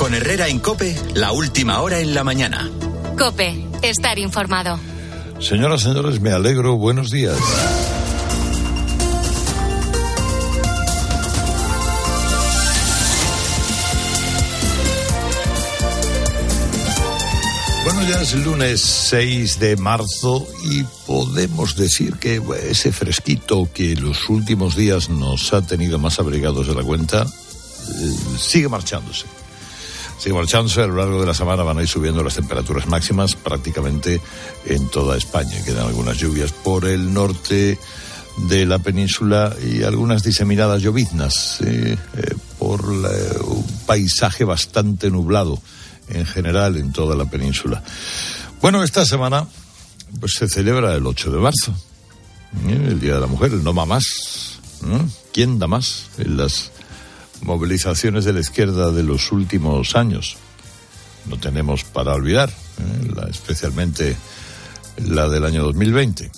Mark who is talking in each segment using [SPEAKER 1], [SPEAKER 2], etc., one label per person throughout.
[SPEAKER 1] Con Herrera en Cope, la última hora en la mañana.
[SPEAKER 2] Cope, estar informado.
[SPEAKER 3] Señoras, señores, me alegro. Buenos días. Bueno, ya es el lunes 6 de marzo y podemos decir que ese fresquito que los últimos días nos ha tenido más abrigados de la cuenta eh, sigue marchándose. Sigue marchándose, a lo largo de la semana van a ir subiendo las temperaturas máximas prácticamente en toda España. Quedan algunas lluvias por el norte de la península y algunas diseminadas lloviznas eh, eh, por un paisaje bastante nublado en general en toda la península. Bueno, esta semana pues se celebra el 8 de marzo, ¿eh? el Día de la Mujer, el No Más. ¿Quién da más en las movilizaciones de la izquierda de los últimos años? No tenemos para olvidar, ¿eh? la, especialmente la del año 2020,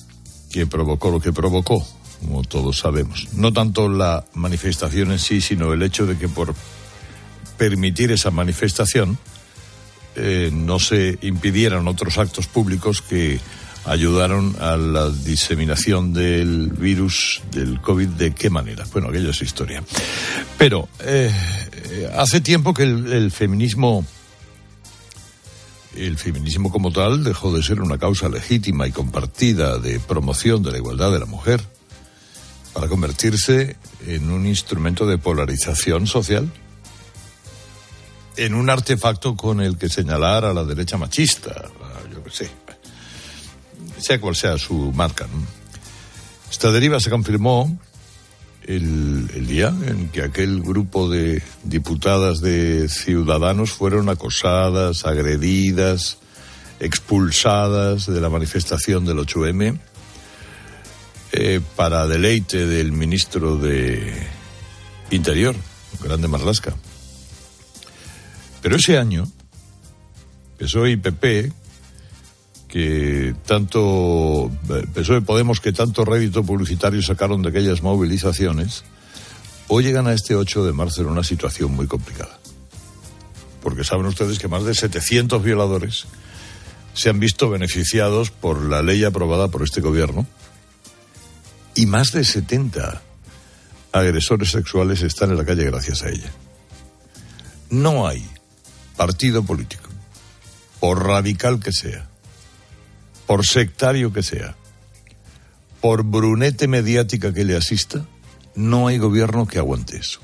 [SPEAKER 3] que provocó lo que provocó, como todos sabemos. No tanto la manifestación en sí, sino el hecho de que por permitir esa manifestación, eh, no se impidieran otros actos públicos que ayudaron a la diseminación del virus del COVID. ¿De qué manera? Bueno, aquello es historia. Pero eh, hace tiempo que el, el, feminismo, el feminismo como tal, dejó de ser una causa legítima y compartida de promoción de la igualdad de la mujer para convertirse en un instrumento de polarización social en un artefacto con el que señalar a la derecha machista, yo qué sé, sea cual sea su marca. Esta deriva se confirmó el, día en que aquel grupo de diputadas de ciudadanos fueron acosadas, agredidas, expulsadas de la manifestación del 8M eh, para deleite del ministro de Interior, Grande Marlasca. Pero ese año, PSOE y PP, que tanto, PSOE Podemos, que tanto rédito publicitario sacaron de aquellas movilizaciones, hoy llegan a este 8 de marzo en una situación muy complicada. Porque saben ustedes que más de 700 violadores se han visto beneficiados por la ley aprobada por este gobierno y más de 70 agresores sexuales están en la calle gracias a ella. No hay partido político, por radical que sea, por sectario que sea, por brunete mediática que le asista, no hay gobierno que aguante eso,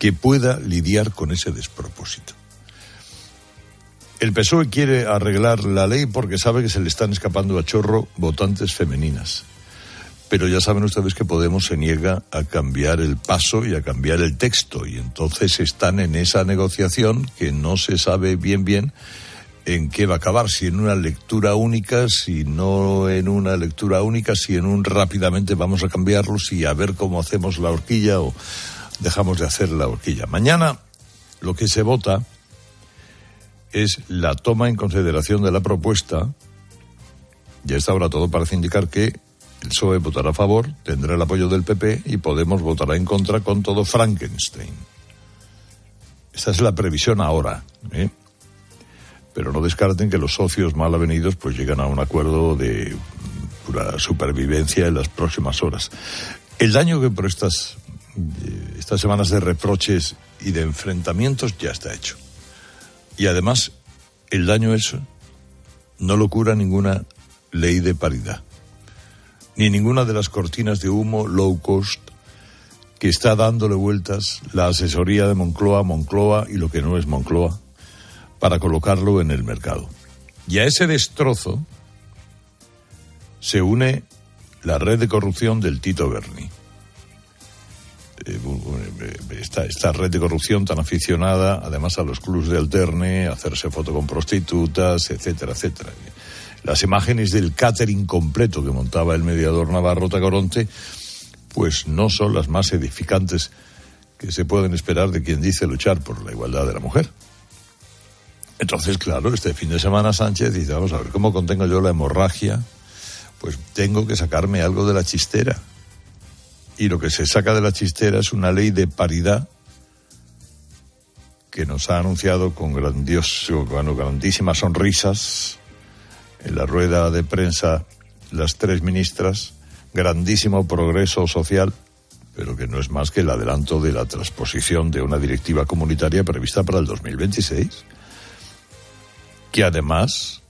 [SPEAKER 3] que pueda lidiar con ese despropósito. El PSOE quiere arreglar la ley porque sabe que se le están escapando a chorro votantes femeninas. Pero ya saben ustedes que Podemos se niega a cambiar el paso y a cambiar el texto. Y entonces están en esa negociación que no se sabe bien bien en qué va a acabar, si en una lectura única, si no en una lectura única, si en un rápidamente vamos a cambiarlo, si a ver cómo hacemos la horquilla o dejamos de hacer la horquilla. Mañana lo que se vota es la toma en consideración de la propuesta, y a esta hora todo parece indicar que el PSOE votará a favor, tendrá el apoyo del PP y Podemos votará en contra con todo Frankenstein. Esta es la previsión ahora. ¿eh? Pero no descarten que los socios mal avenidos pues llegan a un acuerdo de pura supervivencia en las próximas horas. El daño que por estas, eh, estas semanas de reproches y de enfrentamientos ya está hecho. Y además, el daño eso no lo cura ninguna ley de paridad ni ninguna de las cortinas de humo low cost que está dándole vueltas la asesoría de Moncloa, Moncloa y lo que no es Moncloa para colocarlo en el mercado. Y a ese destrozo se une la red de corrupción del Tito Berni. Eh, esta, esta, red de corrupción tan aficionada, además a los clubs de alterne, hacerse foto con prostitutas, etcétera, etcétera. Las imágenes del catering completo que montaba el mediador Navarro Tacoronte, pues no son las más edificantes que se pueden esperar de quien dice luchar por la igualdad de la mujer. Entonces, claro, este fin de semana Sánchez dice, vamos a ver, ¿cómo contengo yo la hemorragia? Pues tengo que sacarme algo de la chistera. Y lo que se saca de la chistera es una ley de paridad que nos ha anunciado con grandioso, bueno, grandísimas sonrisas en la rueda de prensa las tres ministras, grandísimo progreso social, pero que no es más que el adelanto de la transposición de una directiva comunitaria prevista para el 2026, que además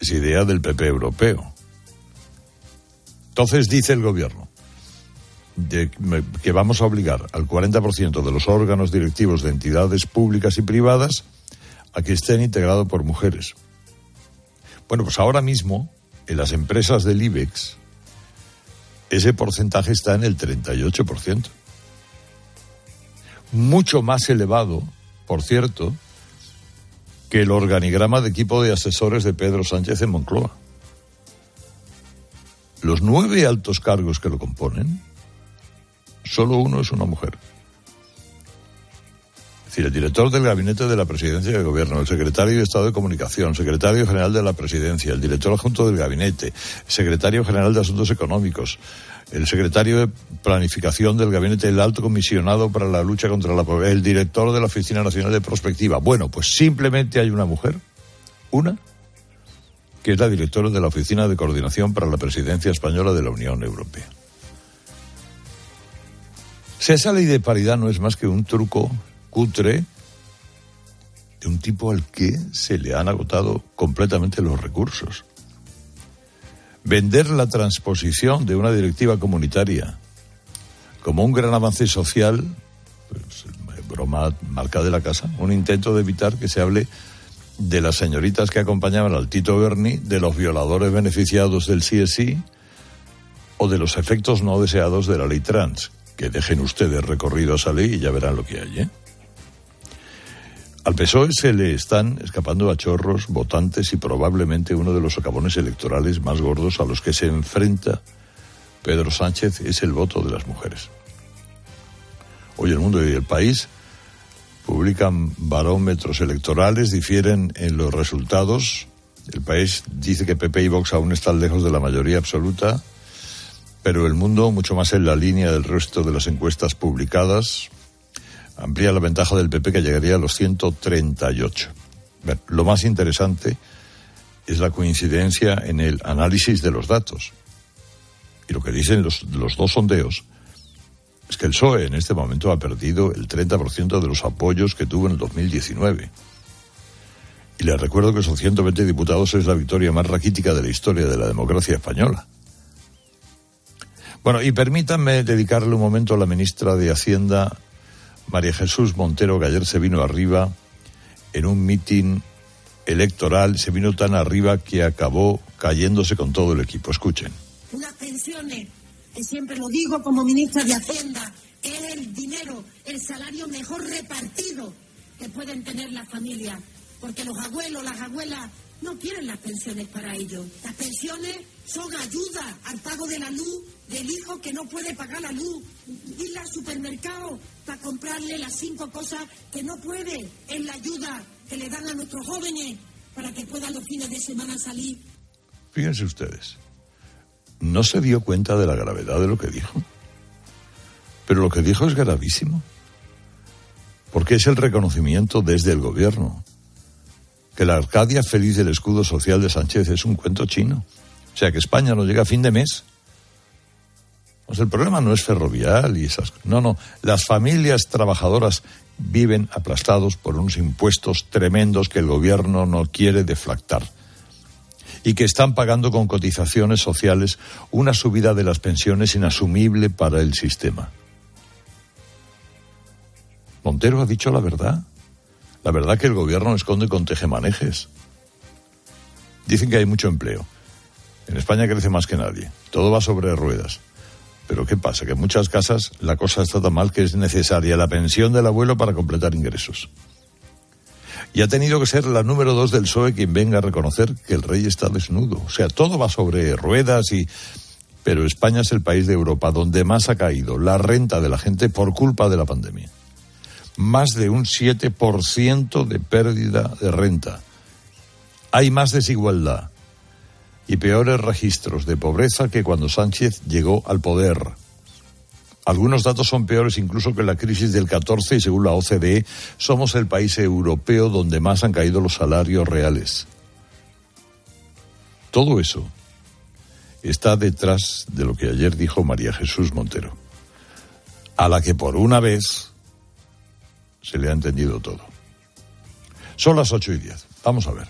[SPEAKER 3] es idea del PP europeo. Entonces dice el gobierno que vamos a obligar al 40% de los órganos directivos de entidades públicas y privadas a que estén integrados por mujeres. Bueno, pues ahora mismo en las empresas del IBEX ese porcentaje está en el 38%. Mucho más elevado, por cierto, que el organigrama de equipo de asesores de Pedro Sánchez en Moncloa. Los nueve altos cargos que lo componen, solo uno es una mujer. Decir, el director del gabinete de la presidencia del gobierno, el secretario de Estado de Comunicación, el secretario general de la presidencia, el director adjunto del gabinete, el secretario general de Asuntos Económicos, el secretario de Planificación del Gabinete del Alto Comisionado para la Lucha contra la Pobreza, el director de la Oficina Nacional de Prospectiva. Bueno, pues simplemente hay una mujer, una, que es la directora de la Oficina de Coordinación para la Presidencia Española de la Unión Europea. Si esa ley de paridad no es más que un truco cutre de un tipo al que se le han agotado completamente los recursos. Vender la transposición de una directiva comunitaria como un gran avance social, pues, broma marca de la casa, un intento de evitar que se hable de las señoritas que acompañaban al Tito Berni, de los violadores beneficiados del CSI o de los efectos no deseados de la ley trans. Que dejen ustedes recorrido a esa ley y ya verán lo que hay, ¿eh? Al PSOE se le están escapando a chorros votantes y probablemente uno de los socavones electorales más gordos a los que se enfrenta Pedro Sánchez es el voto de las mujeres. Hoy el mundo y el país publican barómetros electorales, difieren en los resultados. El país dice que PP y Vox aún están lejos de la mayoría absoluta, pero el mundo mucho más en la línea del resto de las encuestas publicadas amplía la ventaja del PP que llegaría a los 138. lo más interesante es la coincidencia en el análisis de los datos. Y lo que dicen los, los dos sondeos es que el PSOE en este momento ha perdido el 30% de los apoyos que tuvo en el 2019. Y les recuerdo que esos 120 diputados es la victoria más raquítica de la historia de la democracia española. Bueno, y permítanme dedicarle un momento a la ministra de Hacienda, María Jesús Montero, que ayer se vino arriba en un mitin electoral, se vino tan arriba que acabó cayéndose con todo el equipo. Escuchen.
[SPEAKER 4] Unas pensiones, que siempre lo digo como ministra de Hacienda, es el dinero, el salario mejor repartido que pueden tener las familias, porque los abuelos, las abuelas no quieren las pensiones para ellos. Las pensiones son ayuda al pago de la luz del hijo que no puede pagar la luz, ir al supermercado para comprarle las cinco cosas que no puede, es la ayuda que le dan a nuestros jóvenes para que puedan los fines de semana salir.
[SPEAKER 3] Fíjense ustedes, no se dio cuenta de la gravedad de lo que dijo, pero lo que dijo es gravísimo, porque es el reconocimiento desde el gobierno que la Arcadia feliz del escudo social de Sánchez es un cuento chino. O sea, que España no llega a fin de mes pues el problema no es ferrovial y esas No, no. Las familias trabajadoras viven aplastados por unos impuestos tremendos que el gobierno no quiere deflactar y que están pagando con cotizaciones sociales una subida de las pensiones inasumible para el sistema. Montero ha dicho la verdad. La verdad que el gobierno esconde con tejemanejes. Dicen que hay mucho empleo. En España crece más que nadie. Todo va sobre ruedas. Pero ¿qué pasa? Que en muchas casas la cosa está tan mal que es necesaria la pensión del abuelo para completar ingresos. Y ha tenido que ser la número dos del PSOE quien venga a reconocer que el rey está desnudo. O sea, todo va sobre ruedas y... Pero España es el país de Europa donde más ha caído la renta de la gente por culpa de la pandemia. Más de un 7% de pérdida de renta. Hay más desigualdad y peores registros de pobreza que cuando Sánchez llegó al poder. Algunos datos son peores incluso que la crisis del 14 y según la OCDE somos el país europeo donde más han caído los salarios reales. Todo eso está detrás de lo que ayer dijo María Jesús Montero, a la que por una vez se le ha entendido todo. Son las ocho y diez. Vamos a ver.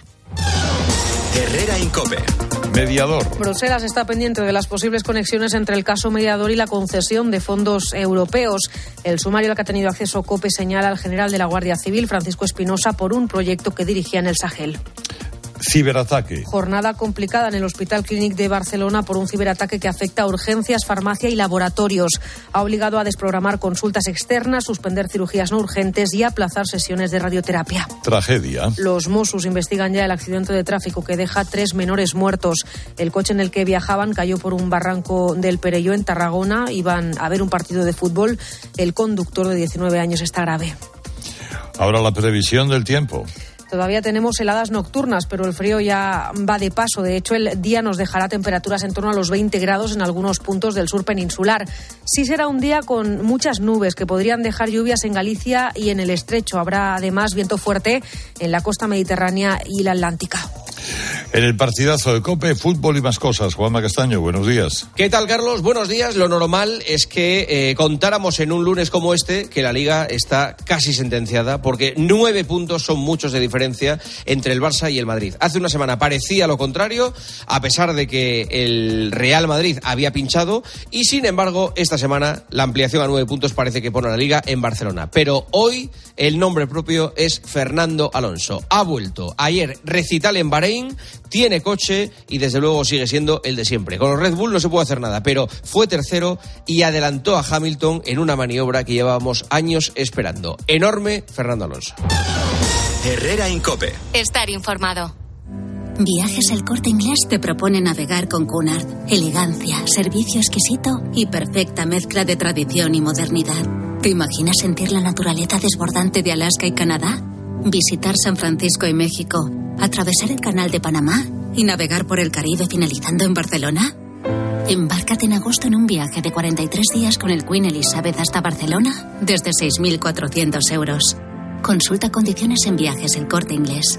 [SPEAKER 1] Herrera Incope.
[SPEAKER 3] Mediador.
[SPEAKER 5] Bruselas está pendiente de las posibles conexiones entre el caso mediador y la concesión de fondos europeos. El sumario al que ha tenido acceso COPE señala al general de la Guardia Civil, Francisco Espinosa, por un proyecto que dirigía en el Sahel.
[SPEAKER 3] Ciberataque.
[SPEAKER 5] Jornada complicada en el Hospital Clínic de Barcelona por un ciberataque que afecta a urgencias, farmacia y laboratorios. Ha obligado a desprogramar consultas externas, suspender cirugías no urgentes y aplazar sesiones de radioterapia.
[SPEAKER 3] Tragedia.
[SPEAKER 5] Los Mossos investigan ya el accidente de tráfico que deja tres menores muertos. El coche en el que viajaban cayó por un barranco del Perelló en Tarragona. Iban a ver un partido de fútbol. El conductor de 19 años está grave.
[SPEAKER 3] Ahora la previsión del tiempo.
[SPEAKER 5] Todavía tenemos heladas nocturnas, pero el frío ya va de paso. De hecho, el día nos dejará temperaturas en torno a los 20 grados en algunos puntos del sur peninsular. Sí será un día con muchas nubes que podrían dejar lluvias en Galicia y en el estrecho. Habrá además viento fuerte en la costa mediterránea y la atlántica.
[SPEAKER 3] En el partidazo de Cope, fútbol y más cosas. Juanma Castaño, buenos días.
[SPEAKER 6] ¿Qué tal, Carlos? Buenos días. Lo normal es que eh, contáramos en un lunes como este que la liga está casi sentenciada porque nueve puntos son muchos de diferencia entre el Barça y el Madrid. Hace una semana parecía lo contrario, a pesar de que el Real Madrid había pinchado y, sin embargo, esta semana la ampliación a nueve puntos parece que pone a la liga en Barcelona. Pero hoy el nombre propio es Fernando Alonso. Ha vuelto ayer recital en Bahrein tiene coche y desde luego sigue siendo el de siempre. Con los Red Bull no se puede hacer nada, pero fue tercero y adelantó a Hamilton en una maniobra que llevábamos años esperando. Enorme Fernando Alonso.
[SPEAKER 1] Herrera Incope.
[SPEAKER 2] Estar informado.
[SPEAKER 7] Viajes El Corte Inglés te propone navegar con Cunard. Elegancia, servicio exquisito y perfecta mezcla de tradición y modernidad. ¿Te imaginas sentir la naturaleza desbordante de Alaska y Canadá? Visitar San Francisco y México, atravesar el Canal de Panamá y navegar por el Caribe finalizando en Barcelona. Embárcate en agosto en un viaje de 43 días con el Queen Elizabeth hasta Barcelona desde 6.400 euros. Consulta condiciones en viajes El Corte Inglés.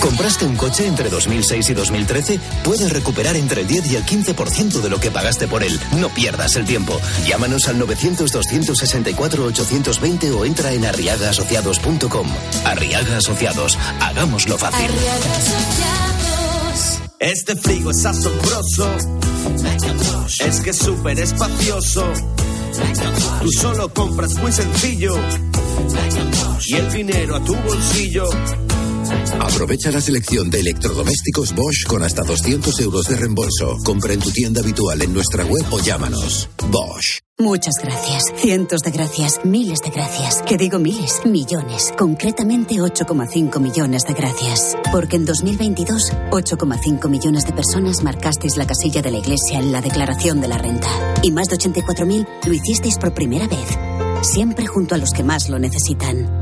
[SPEAKER 8] ¿Compraste un coche entre 2006 y 2013? Puedes recuperar entre el 10 y el 15% de lo que pagaste por él. No pierdas el tiempo. Llámanos al 900-264-820 o entra en arriagaasociados.com. Arriaga Asociados. Hagámoslo fácil.
[SPEAKER 9] Este frigo es asombroso. Es que es súper espacioso. Tú solo compras muy sencillo. Y el dinero a tu bolsillo.
[SPEAKER 10] Aprovecha la selección de electrodomésticos Bosch con hasta 200 euros de reembolso. Compra en tu tienda habitual en nuestra web o llámanos. Bosch.
[SPEAKER 7] Muchas gracias, cientos de gracias, miles de gracias. Que digo miles, millones. Concretamente 8,5 millones de gracias. Porque en 2022, 8,5 millones de personas marcasteis la casilla de la Iglesia en la declaración de la renta. Y más de 84.000 lo hicisteis por primera vez. Siempre junto a los que más lo necesitan.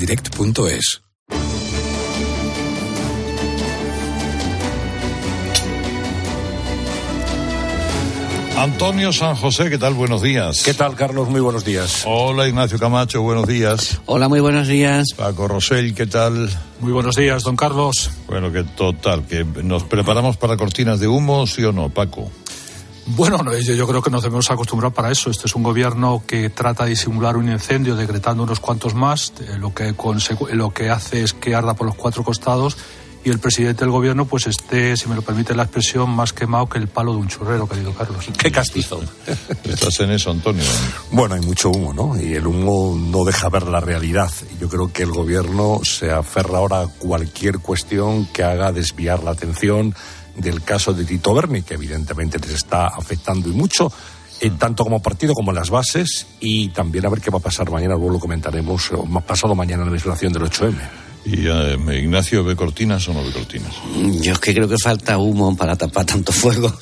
[SPEAKER 3] Antonio San José, ¿qué tal? Buenos días.
[SPEAKER 11] ¿Qué tal, Carlos? Muy buenos días.
[SPEAKER 3] Hola, Ignacio Camacho, buenos días.
[SPEAKER 12] Hola, muy buenos días.
[SPEAKER 3] Paco Rosell, ¿qué tal?
[SPEAKER 11] Muy buenos días, don Carlos.
[SPEAKER 3] Bueno, que total, que nos preparamos para cortinas de humo, ¿sí o no, Paco?
[SPEAKER 11] Bueno, no, yo, yo creo que nos debemos acostumbrar para eso. Este es un gobierno que trata de disimular un incendio decretando unos cuantos más. Eh, lo, que lo que hace es que arda por los cuatro costados
[SPEAKER 13] y el presidente del gobierno pues esté, si me lo permite la expresión, más quemado que el palo de un churrero, querido Carlos.
[SPEAKER 14] Qué castizo.
[SPEAKER 3] Estás en eso, Antonio.
[SPEAKER 14] Bueno, hay mucho humo, ¿no? Y el humo no deja ver la realidad. Yo creo que el gobierno se aferra ahora a cualquier cuestión que haga desviar la atención del caso de Tito Berni, que evidentemente les está afectando y mucho eh, tanto como partido como en las bases, y también a ver qué va a pasar mañana, luego lo comentaremos, o más pasado mañana en la legislación del 8M.
[SPEAKER 3] ¿Y eh, Ignacio ve cortinas o no ve cortinas?
[SPEAKER 15] Yo es que creo que falta humo para tapar tanto fuego.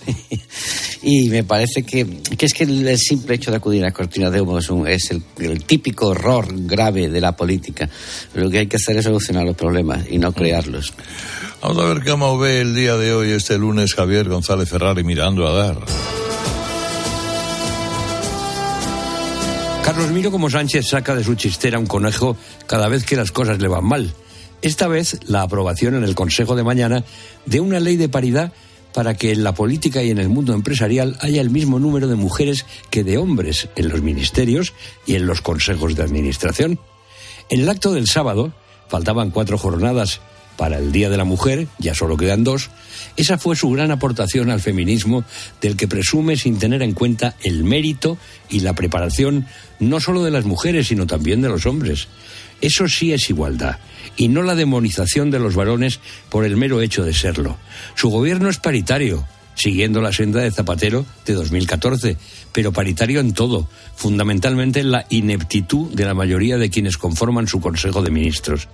[SPEAKER 15] y me parece que, que, es que el simple hecho de acudir a las cortinas de humo es, un, es el, el, típico error grave de la política. Lo que hay que hacer es solucionar los problemas y no crearlos.
[SPEAKER 3] Vamos a ver cómo ve el día de hoy, este lunes, Javier González Ferrari mirando a dar.
[SPEAKER 16] Carlos, miro como Sánchez saca de su chistera un conejo cada vez que las cosas le van mal. Esta vez la aprobación en el Consejo de mañana de una ley de paridad para que en la política y en el mundo empresarial haya el mismo número de mujeres que de hombres en los ministerios y en los consejos de administración. En el acto del sábado faltaban cuatro jornadas para el Día de la Mujer, ya solo quedan dos, esa fue su gran aportación al feminismo del que presume sin tener en cuenta el mérito y la preparación no solo de las mujeres, sino también de los hombres. Eso sí es igualdad, y no la demonización de los varones por el mero hecho de serlo. Su gobierno es paritario, siguiendo la senda de Zapatero de 2014, pero paritario en todo, fundamentalmente en la ineptitud de la mayoría de quienes conforman su Consejo de Ministros.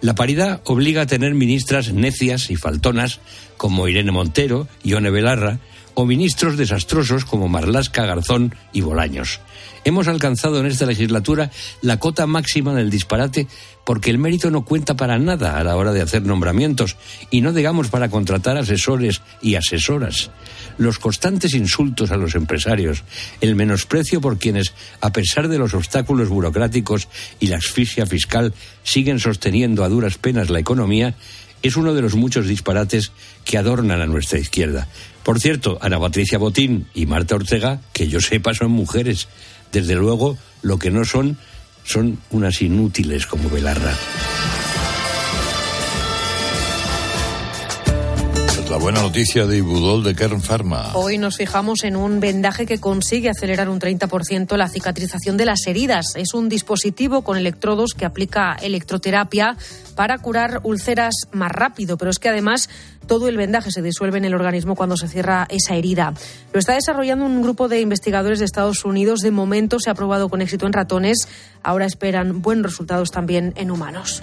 [SPEAKER 16] La paridad obliga a tener ministras necias y faltonas como Irene Montero, Ione Belarra, o ministros desastrosos como Marlasca, Garzón y Bolaños. Hemos alcanzado en esta legislatura la cota máxima del disparate porque el mérito no cuenta para nada a la hora de hacer nombramientos y no digamos para contratar asesores y asesoras. Los constantes insultos a los empresarios, el menosprecio por quienes, a pesar de los obstáculos burocráticos y la asfixia fiscal, siguen sosteniendo a duras penas la economía, es uno de los muchos disparates que adornan a nuestra izquierda. Por cierto, Ana Patricia Botín y Marta Ortega, que yo sepa, son mujeres. Desde luego, lo que no son son unas inútiles como Belarra.
[SPEAKER 3] La buena noticia de Ibudol de Kern Pharma.
[SPEAKER 5] Hoy nos fijamos en un vendaje que consigue acelerar un 30% la cicatrización de las heridas. Es un dispositivo con electrodos que aplica electroterapia para curar úlceras más rápido, pero es que además todo el vendaje se disuelve en el organismo cuando se cierra esa herida. Lo está desarrollando un grupo de investigadores de Estados Unidos. De momento se ha probado con éxito en ratones. Ahora esperan buenos resultados también en humanos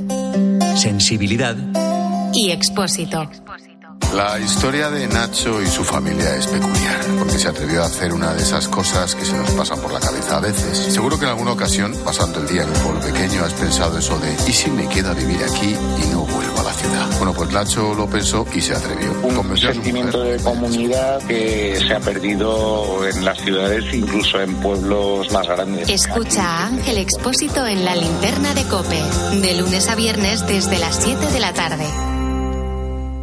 [SPEAKER 8] Sensibilidad.
[SPEAKER 2] Y expósito.
[SPEAKER 17] La historia de Nacho y su familia es peculiar, porque se atrevió a hacer una de esas cosas que se nos pasan por la cabeza a veces. Seguro que en alguna ocasión, pasando el día en un pueblo pequeño, has pensado eso de ¿y si me quedo a vivir aquí y no vuelvo a la ciudad? Bueno, pues Nacho lo pensó y se atrevió.
[SPEAKER 18] Un sentimiento de comunidad que se ha perdido en las ciudades, incluso en pueblos más grandes.
[SPEAKER 2] Escucha a Ángel Expósito en la linterna de Cope, de lunes a viernes desde las 7 de la tarde.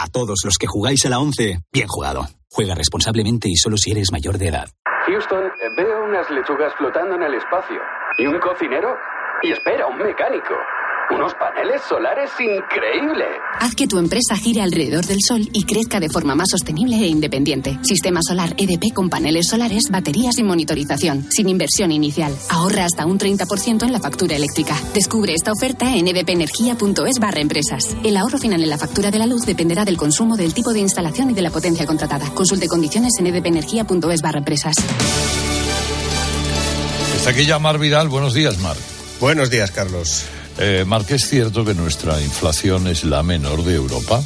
[SPEAKER 19] A todos los que jugáis a la 11, bien jugado. Juega responsablemente y solo si eres mayor de edad.
[SPEAKER 20] Houston, veo unas lechugas flotando en el espacio. ¿Y un cocinero? Y espera, un mecánico.
[SPEAKER 21] Unos paneles solares increíbles.
[SPEAKER 22] Haz que tu empresa gire alrededor del sol y crezca de forma más sostenible e independiente. Sistema solar EDP con paneles solares, baterías y monitorización, sin inversión inicial. Ahorra hasta un 30% en la factura eléctrica. Descubre esta oferta en edpenergia.es barra empresas. El ahorro final en la factura de la luz dependerá del consumo, del tipo de instalación y de la potencia contratada. Consulte condiciones en edpenergia.es barra empresas.
[SPEAKER 3] Está aquí ya Mar Vidal. Buenos días, Mar.
[SPEAKER 23] Buenos días, Carlos.
[SPEAKER 3] Eh, Marc, ¿es cierto que nuestra inflación es la menor de Europa?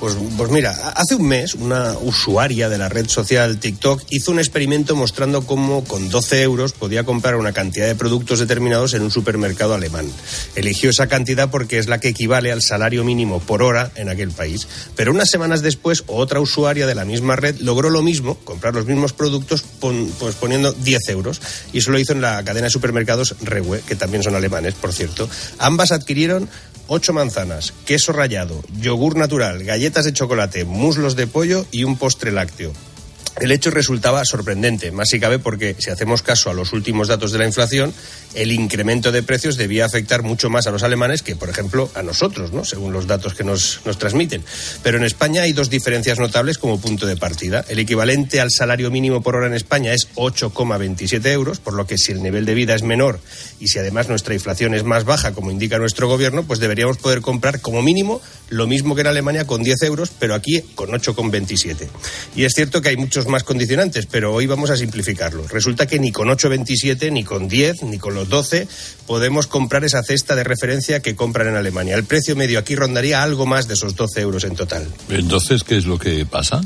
[SPEAKER 23] Pues, pues, mira, hace un mes una usuaria de la red social TikTok hizo un experimento mostrando cómo con 12 euros podía comprar una cantidad de productos determinados en un supermercado alemán. Eligió esa cantidad porque es la que equivale al salario mínimo por hora en aquel país. Pero unas semanas después, otra usuaria de la misma red logró lo mismo, comprar los mismos productos pues poniendo 10 euros. Y eso lo hizo en la cadena de supermercados Rewe, que también son alemanes, por cierto. Ambas adquirieron ocho manzanas, queso rallado, yogur natural, galletas de chocolate, muslos de pollo y un postre lácteo. El hecho resultaba sorprendente, más si cabe porque si hacemos caso a los últimos datos de la inflación, el incremento de precios debía afectar mucho más a los alemanes que, por ejemplo, a nosotros, ¿no? según los datos que nos, nos transmiten. Pero en España hay dos diferencias notables como punto de partida. El equivalente al salario mínimo por hora en España es 8,27 euros, por lo que si el nivel de vida es menor y si además nuestra inflación es más baja, como indica nuestro gobierno, pues deberíamos poder comprar como mínimo lo mismo que en Alemania con 10 euros, pero aquí con 8,27. Y es cierto que hay muchos más condicionantes, pero hoy vamos a simplificarlo. Resulta que ni con 8,27, ni con 10, ni con los 12 podemos comprar esa cesta de referencia que compran en Alemania. El precio medio aquí rondaría algo más de esos 12 euros en total.
[SPEAKER 3] Entonces, ¿qué es lo que pasa?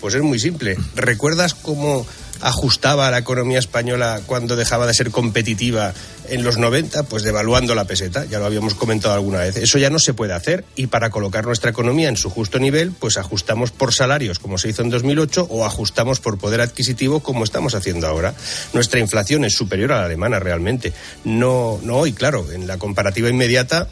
[SPEAKER 23] Pues es muy simple. ¿Recuerdas cómo ajustaba la economía española cuando dejaba de ser competitiva en los 90, pues devaluando la peseta, ya lo habíamos comentado alguna vez. Eso ya no se puede hacer y para colocar nuestra economía en su justo nivel, pues ajustamos por salarios como se hizo en 2008 o ajustamos por poder adquisitivo como estamos haciendo ahora. Nuestra inflación es superior a la alemana realmente. No, no hoy, claro, en la comparativa inmediata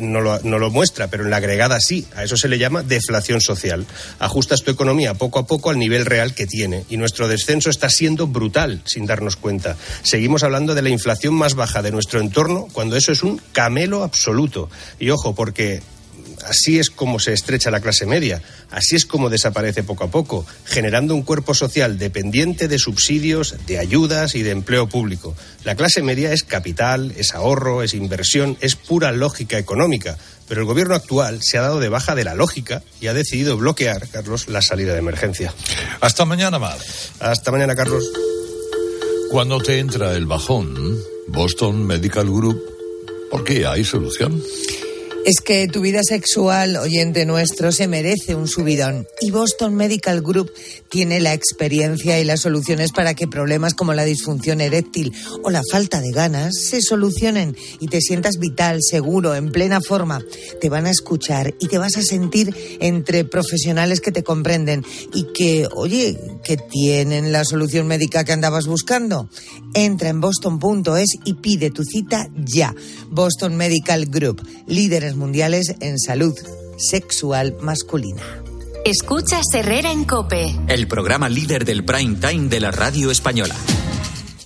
[SPEAKER 23] no, lo, no, lo, muestra, pero en la agregada sí. A eso se le llama deflación social. Ajustas tu economía poco a poco al nivel real que tiene. Y nuestro descenso está siendo brutal sin darnos cuenta. Seguimos hablando de la inflación más baja de nuestro entorno cuando eso es un camelo absoluto. Y ojo, porque Así es como se estrecha la clase media, así es como desaparece poco a poco, generando un cuerpo social dependiente de subsidios, de ayudas y de empleo público. La clase media es capital, es ahorro, es inversión, es pura lógica económica. Pero el gobierno actual se ha dado de baja de la lógica y ha decidido bloquear, Carlos, la salida de emergencia.
[SPEAKER 3] Hasta mañana, Mar.
[SPEAKER 23] Hasta mañana, Carlos.
[SPEAKER 3] Cuando te entra el bajón, Boston Medical Group, ¿por qué hay solución?
[SPEAKER 24] Es que tu vida sexual, oyente nuestro, se merece un subidón. Y Boston Medical Group tiene la experiencia y las soluciones para que problemas como la disfunción eréctil o la falta de ganas se solucionen y te sientas vital, seguro, en plena forma. Te van a escuchar y te vas a sentir entre profesionales que te comprenden y que, oye, que tienen la solución médica que andabas buscando. Entra en boston.es y pide tu cita ya. Boston Medical Group, líderes mundiales en salud sexual masculina.
[SPEAKER 2] Escucha Herrera en Cope,
[SPEAKER 1] el programa líder del prime time de la radio española.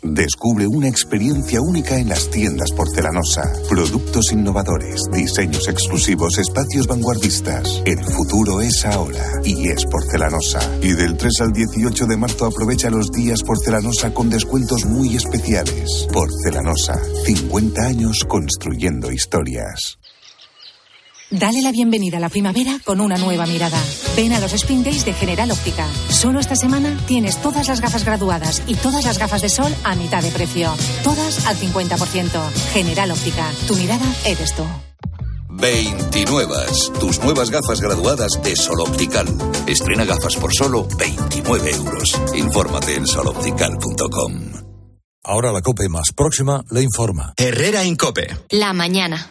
[SPEAKER 18] Descubre una experiencia única en las tiendas porcelanosa. Productos innovadores, diseños exclusivos, espacios vanguardistas. El futuro es ahora y es porcelanosa. Y del 3 al 18 de marzo aprovecha los días porcelanosa con descuentos muy especiales. Porcelanosa, 50 años construyendo historias.
[SPEAKER 25] Dale la bienvenida a la primavera con una nueva mirada. Ven a los Spring Days de General Óptica. Solo esta semana tienes todas las gafas graduadas y todas las gafas de sol a mitad de precio. Todas al 50%. General Óptica. Tu mirada eres tú.
[SPEAKER 26] 29. Tus nuevas gafas graduadas de Sol Optical. Estrena gafas por solo 29 euros. Infórmate en soloptical.com.
[SPEAKER 27] Ahora la COPE más próxima le informa.
[SPEAKER 1] Herrera Incope.
[SPEAKER 2] La mañana.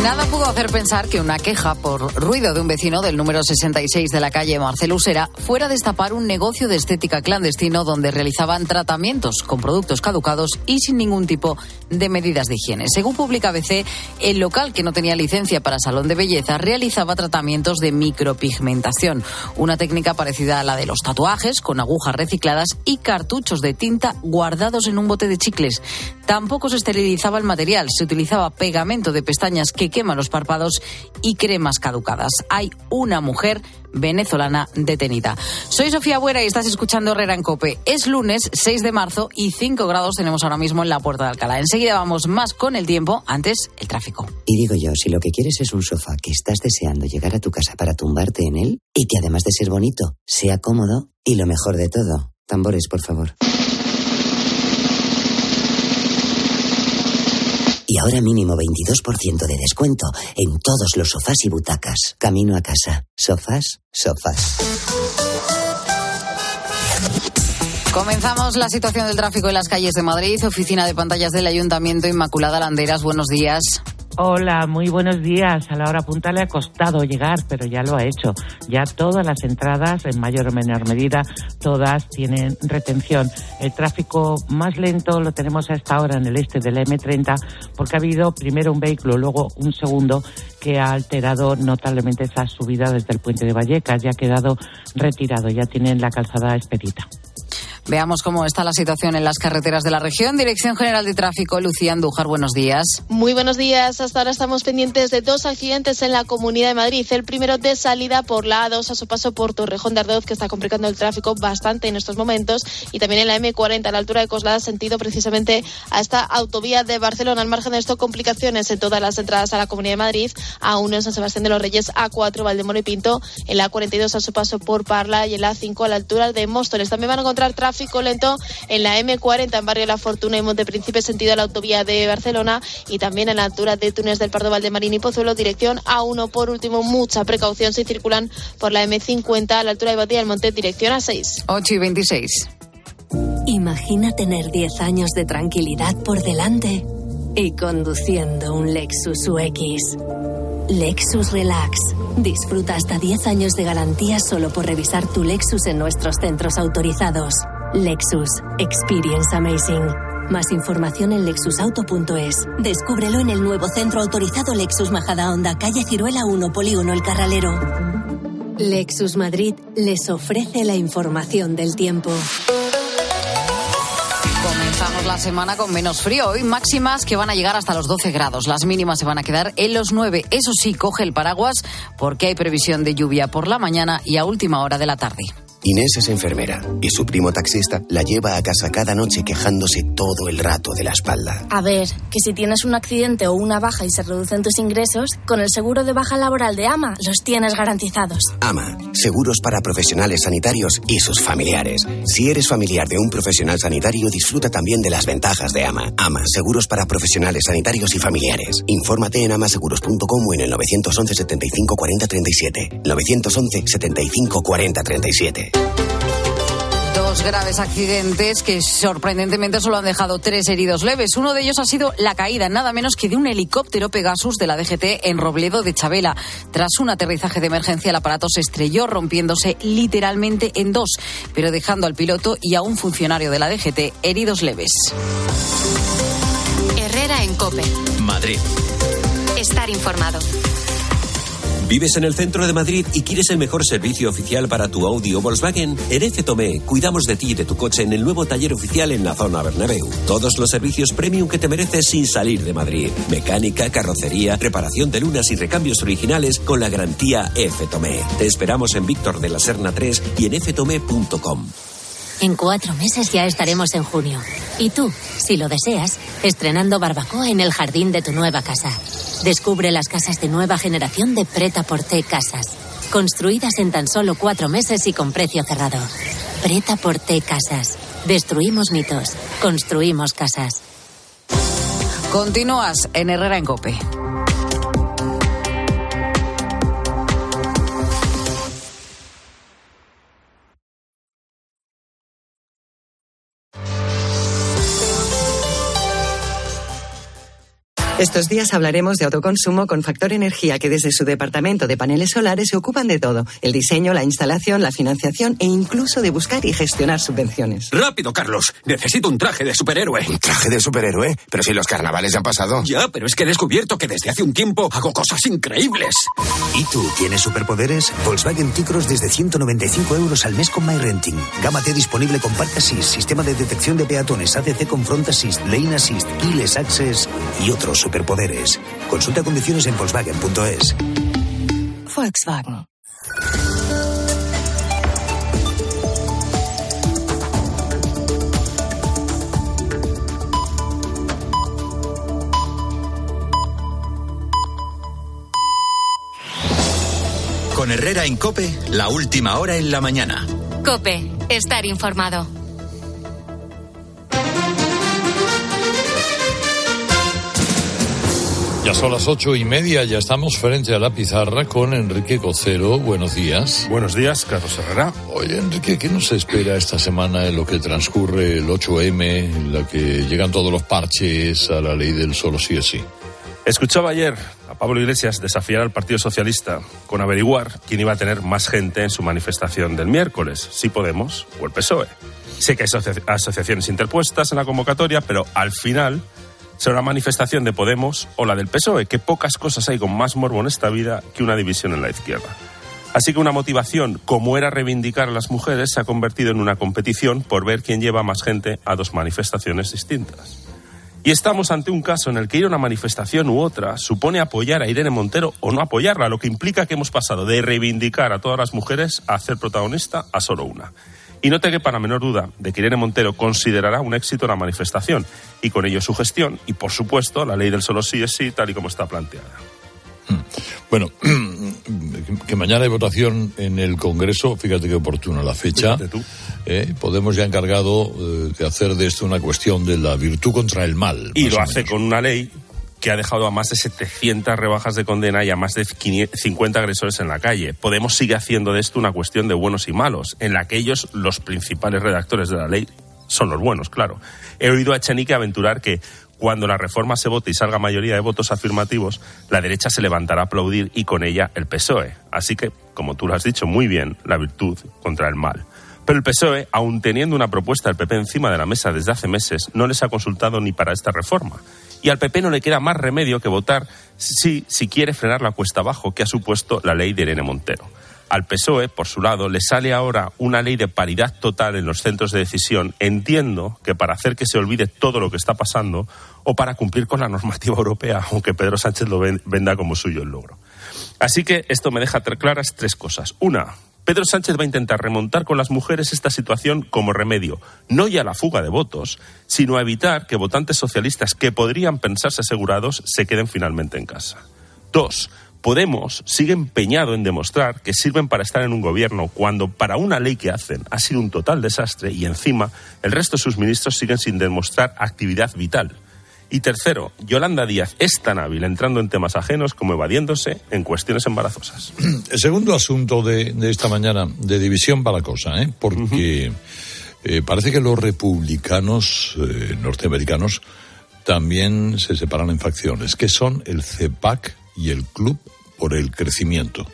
[SPEAKER 28] Nada pudo hacer pensar que una queja por ruido de un vecino del número 66 de la calle Marcelo Usera fuera destapar un negocio de estética clandestino donde realizaban tratamientos con productos caducados y sin ningún tipo de medidas de higiene. Según publica ABC, el local que no tenía licencia para salón de belleza realizaba tratamientos de micropigmentación, una técnica parecida a la de los tatuajes con agujas recicladas y cartuchos de tinta guardados en un bote de chicles. Tampoco se esterilizaba el material, se utilizaba pegamento de pestañas que quema los párpados y cremas caducadas. Hay una mujer venezolana detenida. Soy Sofía Buera y estás escuchando Herrera en Cope. Es lunes 6 de marzo y 5 grados tenemos ahora mismo en la Puerta de Alcalá. Enseguida vamos más con el tiempo, antes el tráfico.
[SPEAKER 29] Y digo yo, si lo que quieres es un sofá que estás deseando llegar a tu casa para tumbarte en él y que además de ser bonito, sea cómodo y lo mejor de todo, tambores, por favor. Y ahora mínimo 22% de descuento en todos los sofás y butacas. Camino a casa. Sofás, sofás.
[SPEAKER 28] Comenzamos la situación del tráfico en las calles de Madrid. Oficina de pantallas del Ayuntamiento Inmaculada Landeras. Buenos días.
[SPEAKER 30] Hola, muy buenos días. A la hora punta le ha costado llegar, pero ya lo ha hecho. Ya todas las entradas, en mayor o menor medida, todas tienen retención. El tráfico más lento lo tenemos a esta hora en el este del M30, porque ha habido primero un vehículo, luego un segundo, que ha alterado notablemente esa subida desde el puente de Vallecas. Ya ha quedado retirado, ya tienen la calzada expedita.
[SPEAKER 28] Veamos cómo está la situación en las carreteras de la región. Dirección General de Tráfico, Lucía Andújar, buenos días.
[SPEAKER 31] Muy buenos días. Hasta ahora estamos pendientes de dos accidentes en la Comunidad de Madrid. El primero de salida por la A2 a su paso por Torrejón de Ardoz, que está complicando el tráfico bastante en estos momentos. Y también en la M40 a la altura de Coslada, sentido precisamente a esta autovía de Barcelona. Al margen de esto, complicaciones en todas las entradas a la Comunidad de Madrid. A1 en San Sebastián de los Reyes, A4 Valdemoro y Pinto. En la A42 a su paso por Parla y en la A5 a la altura de Móstoles. También van a encontrar tráfico tráfico lento en la M40 en Barrio La Fortuna y Montepríncipe, sentido a la autovía de Barcelona y también en la altura de Túnez del Pardo Valdemarín y Pozuelo, dirección A1. Por último, mucha precaución si circulan por la M50 a la altura de Batía del Monte, dirección A6.
[SPEAKER 28] 8 y 26.
[SPEAKER 32] Imagina tener 10 años de tranquilidad por delante y conduciendo un Lexus UX. Lexus Relax. Disfruta hasta 10 años de garantía solo por revisar tu Lexus en nuestros centros autorizados. Lexus. Experience Amazing. Más información en lexusauto.es. Descúbrelo en el nuevo centro autorizado Lexus Majada Honda, calle Ciruela 1, Polígono El Carralero. Lexus Madrid les ofrece la información del tiempo.
[SPEAKER 28] Comenzamos la semana con menos frío. Hoy máximas que van a llegar hasta los 12 grados. Las mínimas se van a quedar en los 9. Eso sí, coge el paraguas porque hay previsión de lluvia por la mañana y a última hora de la tarde.
[SPEAKER 18] Inés es enfermera y su primo taxista la lleva a casa cada noche quejándose todo el rato de la espalda.
[SPEAKER 33] A ver, que si tienes un accidente o una baja y se reducen tus ingresos, con el seguro de baja laboral de AMA los tienes garantizados.
[SPEAKER 18] AMA, seguros para profesionales sanitarios y sus familiares. Si eres familiar de un profesional sanitario, disfruta también de las ventajas de AMA. AMA, seguros para profesionales sanitarios y familiares. Infórmate en amaseguros.com o en el 911 75 40 37. 911 75 40 37.
[SPEAKER 28] Dos graves accidentes que sorprendentemente solo han dejado tres heridos leves. Uno de ellos ha sido la caída, nada menos que de un helicóptero Pegasus de la DGT en Robledo de Chabela. Tras un aterrizaje de emergencia, el aparato se estrelló rompiéndose literalmente en dos, pero dejando al piloto y a un funcionario de la DGT heridos leves.
[SPEAKER 2] Herrera en Cope.
[SPEAKER 1] Madrid.
[SPEAKER 2] Estar informado.
[SPEAKER 34] ¿Vives en el centro de Madrid y quieres el mejor servicio oficial para tu Audi o Volkswagen? En F Tomé cuidamos de ti y de tu coche en el nuevo taller oficial en la zona Bernabéu. Todos los servicios premium que te mereces sin salir de Madrid. Mecánica, carrocería, reparación de lunas y recambios originales con la garantía F Tomé. Te esperamos en Víctor de la Serna 3 y en ftomé.com.
[SPEAKER 7] En cuatro meses ya estaremos en junio. Y tú, si lo deseas, estrenando barbacoa en el jardín de tu nueva casa. Descubre las casas de nueva generación de Preta Porté Casas. Construidas en tan solo cuatro meses y con precio cerrado. Preta Porté Casas. Destruimos mitos. Construimos casas.
[SPEAKER 28] Continúas en Herrera en Cope.
[SPEAKER 35] Estos días hablaremos de autoconsumo con Factor Energía, que desde su departamento de paneles solares se ocupan de todo: el diseño, la instalación, la financiación e incluso de buscar y gestionar subvenciones.
[SPEAKER 36] Rápido, Carlos. Necesito un traje de superhéroe.
[SPEAKER 37] ¿Un traje de superhéroe? Pero si los carnavales ya han pasado.
[SPEAKER 36] Ya, pero es que he descubierto que desde hace un tiempo hago cosas increíbles.
[SPEAKER 38] ¿Y tú tienes superpoderes? Volkswagen T-Cross desde 195 euros al mes con MyRenting. Gama T disponible con Park Assist, sistema de detección de peatones, ADC con Front Assist, Lane Assist, Keyless Access y otros superpoderes. Consulta condiciones en Volkswagen.es.
[SPEAKER 25] Volkswagen.
[SPEAKER 1] Con Herrera en Cope, la última hora en la mañana.
[SPEAKER 2] Cope, estar informado.
[SPEAKER 3] Ya son las ocho y media, ya estamos frente a la pizarra con Enrique Cocero. Buenos días.
[SPEAKER 39] Buenos días, Carlos Herrera.
[SPEAKER 3] Oye, Enrique, ¿qué nos espera esta semana en lo que transcurre el 8M, en la que llegan todos los parches a la ley del solo sí es sí?
[SPEAKER 39] Escuchaba ayer a Pablo Iglesias desafiar al Partido Socialista con averiguar quién iba a tener más gente en su manifestación del miércoles, si Podemos o el PSOE. Sé que hay asocia asociaciones interpuestas en la convocatoria, pero al final será una manifestación de Podemos o la del PSOE, que pocas cosas hay con más morbo en esta vida que una división en la izquierda. Así que una motivación, como era reivindicar a las mujeres, se ha convertido en una competición por ver quién lleva más gente a dos manifestaciones distintas. Y estamos ante un caso en el que ir a una manifestación u otra supone apoyar a Irene Montero o no apoyarla, lo que implica que hemos pasado de reivindicar a todas las mujeres a hacer protagonista a solo una. Y no te quepa la menor duda de que Irene Montero considerará un éxito la manifestación y con ello su gestión y, por supuesto, la ley del solo sí es sí, tal y como está planteada.
[SPEAKER 3] Bueno, que mañana hay votación en el Congreso, fíjate qué oportuna la fecha. Eh, Podemos ya encargado eh, de hacer de esto una cuestión de la virtud contra el mal.
[SPEAKER 39] Y lo hace con una ley que ha dejado a más de 700 rebajas de condena y a más de 50 agresores en la calle. Podemos sigue haciendo de esto una cuestión de buenos y malos, en la que ellos, los principales redactores de la ley, son los buenos, claro. He oído a Echenique aventurar que cuando la reforma se vote y salga mayoría de votos afirmativos, la derecha se levantará a aplaudir y con ella el PSOE. Así que, como tú lo has dicho muy bien, la virtud contra el mal. Pero el PSOE, aun teniendo una propuesta del PP encima de la mesa desde hace meses, no les ha consultado ni para esta reforma. Y al PP no le queda más remedio que votar sí si quiere frenar la cuesta abajo que ha supuesto la ley de Irene Montero. Al PSOE, por su lado, le sale ahora una ley de paridad total en los centros de decisión. Entiendo que para hacer que se olvide todo lo que está pasando o para cumplir con la normativa europea, aunque Pedro Sánchez lo venda como suyo el logro. Así que esto me deja claras tres cosas. Una, Pedro Sánchez va a intentar remontar con las mujeres esta situación como remedio, no ya a la fuga de votos, sino a evitar que votantes socialistas que podrían pensarse asegurados se queden finalmente en casa. Dos, Podemos sigue empeñado en demostrar que sirven para estar en un gobierno cuando para una ley que hacen ha sido un total desastre y encima el resto de sus ministros siguen sin demostrar actividad vital. Y tercero, Yolanda Díaz es tan hábil entrando en temas ajenos como evadiéndose en cuestiones embarazosas.
[SPEAKER 3] El segundo asunto de, de esta mañana, de división para la cosa, ¿eh? porque uh -huh. eh, parece que los republicanos eh, norteamericanos también se separan en facciones, que son el CEPAC y el Club por el Crecimiento.